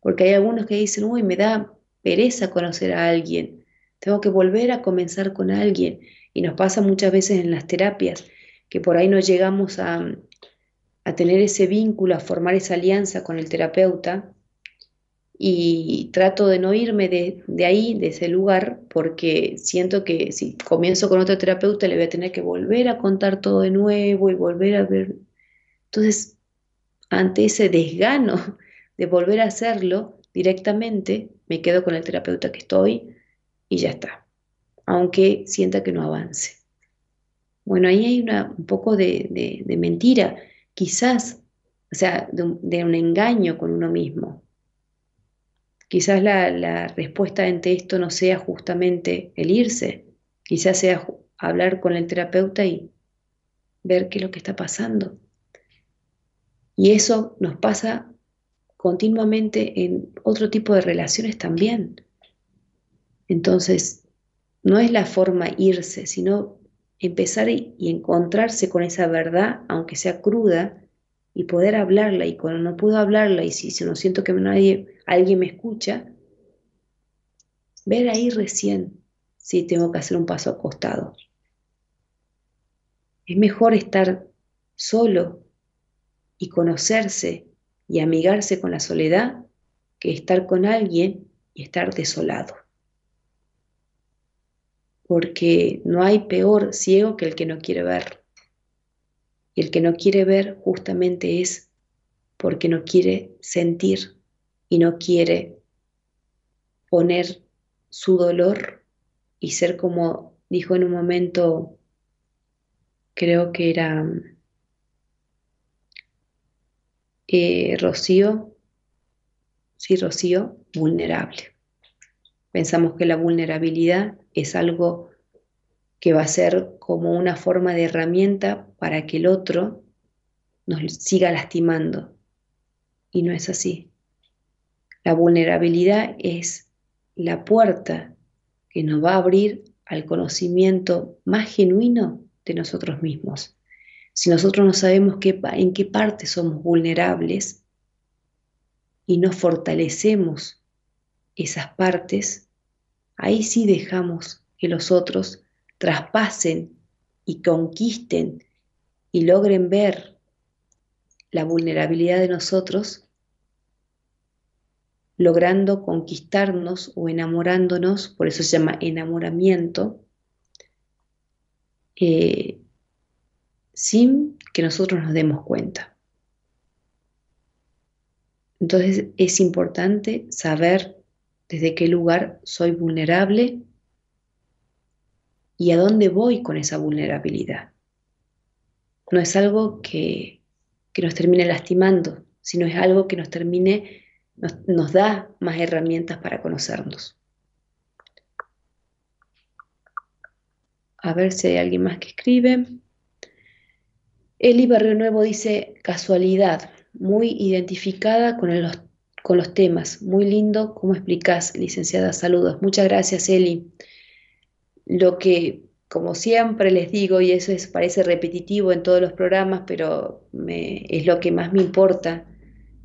Porque hay algunos que dicen, uy, me da pereza conocer a alguien, tengo que volver a comenzar con alguien. Y nos pasa muchas veces en las terapias que por ahí no llegamos a, a tener ese vínculo, a formar esa alianza con el terapeuta y trato de no irme de, de, ahí, de ese lugar, porque siento que si comienzo con otro terapeuta le voy a tener que volver a contar todo de nuevo y volver a ver. Entonces, ante ese desgano de volver a hacerlo directamente, me quedo con el terapeuta que estoy y ya está, aunque sienta que no avance. Bueno, ahí hay un poco de, de, mentira, quizás, o sea, de un engaño con uno mismo Quizás la, respuesta ante esto no sea justamente el irse, quizás sea hablar con el terapeuta y ver qué es lo que está pasando. Y eso nos pasa continuamente en otro tipo de relaciones también. Entonces, no es la forma irse, sino empezar y, encontrarse con esa verdad, aunque sea cruda, y poder hablarla. Y cuando no puedo hablarla y si, no siento que nadie alguien me escucha, ver ahí recién si tengo que hacer un paso acostado. Es mejor estar solo y conocerse y amigarse con la soledad que estar con alguien y estar desolado. Porque no hay peor ciego que el que no quiere ver. Y el que no quiere ver justamente es porque no quiere sentir y no quiere poner su dolor y ser como dijo en un momento, creo que era eh, Rocío, sí, Rocío, vulnerable. Pensamos que la vulnerabilidad es algo que va a ser como una forma de herramienta para que el otro nos siga lastimando. Y no es así. La vulnerabilidad es la puerta que nos va a abrir al conocimiento más genuino de nosotros mismos. Si nosotros no sabemos qué, en qué parte somos vulnerables y no fortalecemos esas partes, ahí sí dejamos que los otros traspasen y conquisten y logren ver la vulnerabilidad de nosotros logrando conquistarnos o enamorándonos, por eso se llama enamoramiento, eh, sin que nosotros nos demos cuenta. Entonces es importante saber desde qué lugar soy vulnerable y a dónde voy con esa vulnerabilidad. No es algo que, nos termine lastimando, sino es algo que nos termine nos, da más herramientas para conocernos. A ver si hay alguien más que escribe. Eli Barrio Nuevo dice casualidad, muy identificada con, los, con los temas. Muy lindo, ¿cómo explicás, licenciada? Saludos. Muchas gracias, Eli. Lo que, como siempre les digo, y eso es, parece repetitivo en todos los programas, pero es lo que más me importa,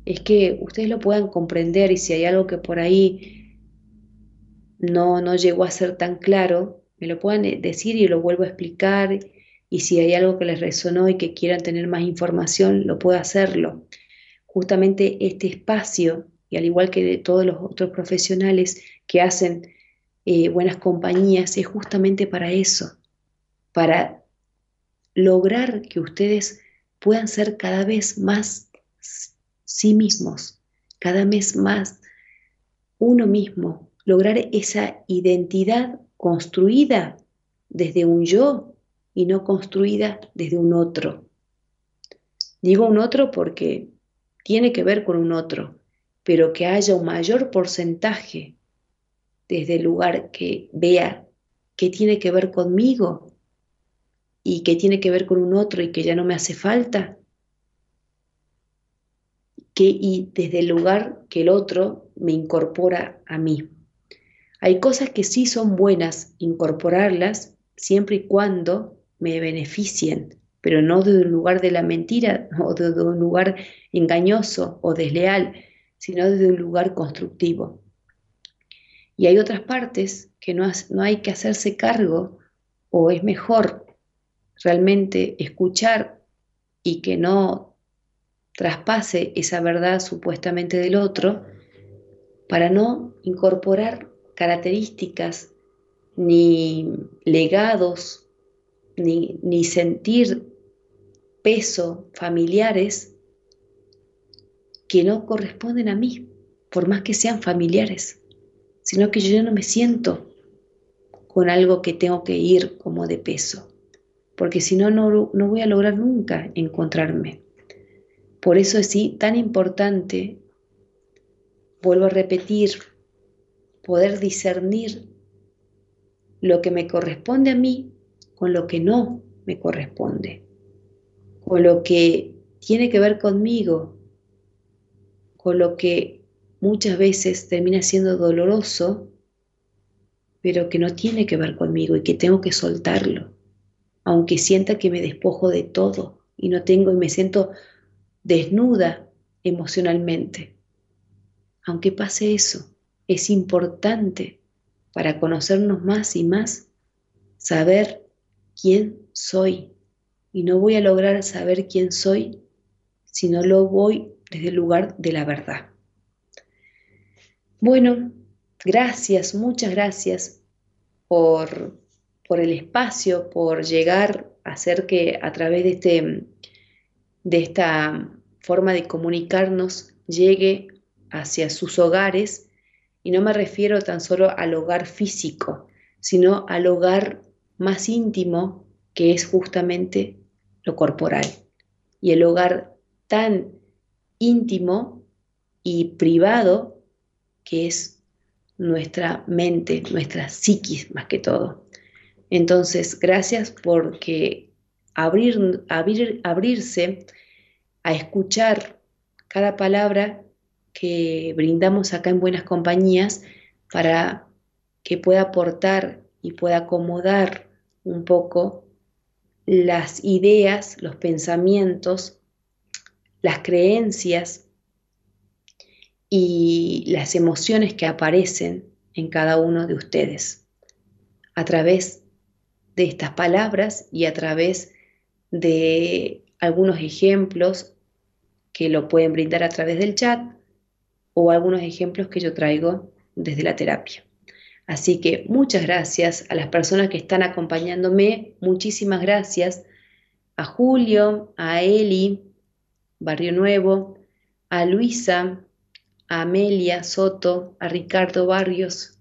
es que ustedes lo puedan comprender y si hay algo que por ahí no, no llegó a ser tan claro, me lo puedan eh, decir y lo vuelvo a explicar y si hay algo que les resonó y que quieran tener más información, lo puedo hacerlo. Justamente este espacio, y al igual que de todos los otros profesionales que hacen eh, buenas compañías, es justamente para eso, para lograr que ustedes puedan ser cada vez más sí mismos, cada vez más uno mismo, lograr esa identidad construida desde un yo y no construida desde un otro. Digo un otro porque tiene que ver con un otro, pero que haya un mayor porcentaje desde el lugar que vea que tiene que ver conmigo y que tiene que ver con un otro y que ya no me hace falta, que y desde el lugar que el otro me incorpora a mí. Hay cosas que sí son buenas incorporarlas siempre y cuando me beneficien, pero no desde un lugar de la mentira o desde un lugar engañoso o desleal, sino desde un lugar constructivo. Y hay otras partes que no, no hay que hacerse cargo o es mejor realmente escuchar y que no traspase esa verdad supuestamente del otro para no incorporar características ni legados ni, ni sentir peso familiares que no corresponden a mí, por más que sean familiares, sino que yo no me siento con algo que tengo que ir como de peso porque si no, no voy a lograr nunca encontrarme. Por eso es sí, tan importante, vuelvo a repetir, poder discernir lo que me corresponde a mí con lo que no me corresponde, con lo que tiene que ver conmigo, con lo que muchas veces termina siendo doloroso, pero que no tiene que ver conmigo y que tengo que soltarlo aunque sienta que me despojo de todo y no tengo y me siento desnuda emocionalmente. Aunque pase eso, es importante para conocernos más y más saber quién soy. Y no voy a lograr saber quién soy si no lo voy desde el lugar de la verdad. Bueno, gracias, muchas gracias por por el espacio, por llegar a hacer que a través de, este, de esta forma de comunicarnos llegue hacia sus hogares. Y no me refiero tan solo al hogar físico, sino al hogar más íntimo, que es justamente lo corporal. Y el hogar tan íntimo y privado que es nuestra mente, nuestra psiquis más que todo. Entonces, gracias porque abrir, abrirse a escuchar cada palabra que brindamos acá en Buenas Compañías para que pueda aportar y pueda acomodar un poco las ideas, los pensamientos, las creencias y las emociones que aparecen en cada uno de ustedes a través de estas palabras y a través de algunos ejemplos que lo pueden brindar a través del chat o algunos ejemplos que yo traigo desde la terapia. Así que muchas gracias a las personas que están acompañándome, muchísimas gracias a Julio, a Eli, Barrio Nuevo, a Luisa, a Amelia Soto, a Ricardo Barrios,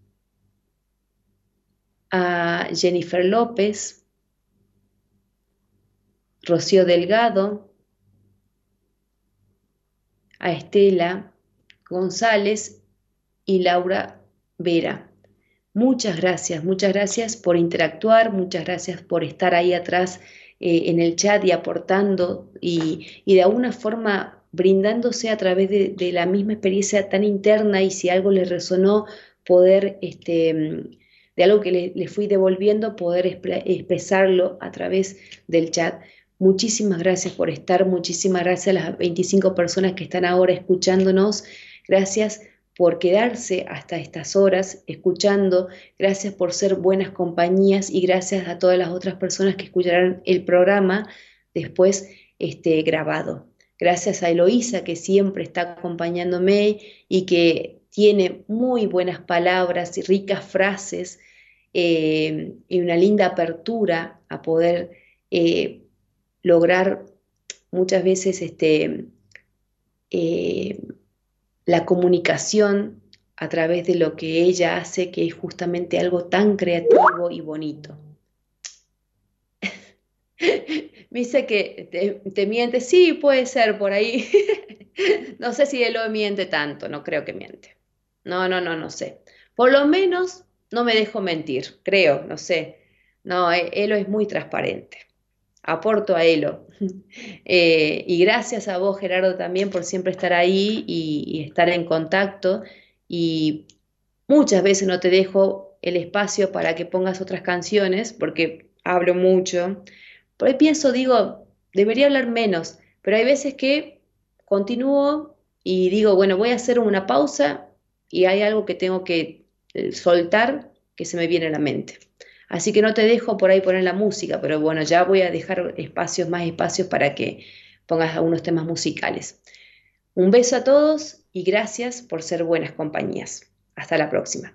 a Jennifer López, Rocío Delgado, a Estela González y Laura Vera. Muchas gracias, muchas gracias por interactuar, muchas gracias por estar ahí atrás eh, en el chat y aportando y, de alguna forma brindándose a través de, la misma experiencia tan interna y si algo les resonó, poder este, de algo que le, fui devolviendo, poder expresarlo a través del chat. Muchísimas gracias por estar, muchísimas gracias a las 25 personas que están ahora escuchándonos. Gracias por quedarse hasta estas horas escuchando, gracias por ser buenas compañías y gracias a todas las otras personas que escucharán el programa después este, grabado. Gracias a Eloísa que siempre está acompañándome y que tiene muy buenas palabras y ricas frases eh, y una linda apertura a poder eh, lograr muchas veces este, eh, la comunicación a través de lo que ella hace, que es justamente algo tan creativo y bonito. Me dice que te, miente, sí, puede ser por ahí. no sé si él miente tanto, no creo que miente. No, no, no, no sé. Por lo menos no me dejo mentir, creo, no sé. No, Elo es muy transparente. Aporto a Elo. Eh, y gracias a vos, Gerardo, también por siempre estar ahí y estar en contacto. Y muchas veces no te dejo el espacio para que pongas otras canciones, porque hablo mucho. Por ahí pienso, digo, debería hablar menos, pero hay veces que continúo y digo, bueno, voy a hacer una pausa y hay algo que tengo que eh, soltar que se me viene a la mente. Así que no te dejo por ahí poner la música, pero bueno, ya voy a dejar espacios, más espacios para que pongas algunos temas musicales. Un beso a todos y gracias por ser buenas compañías. Hasta la próxima.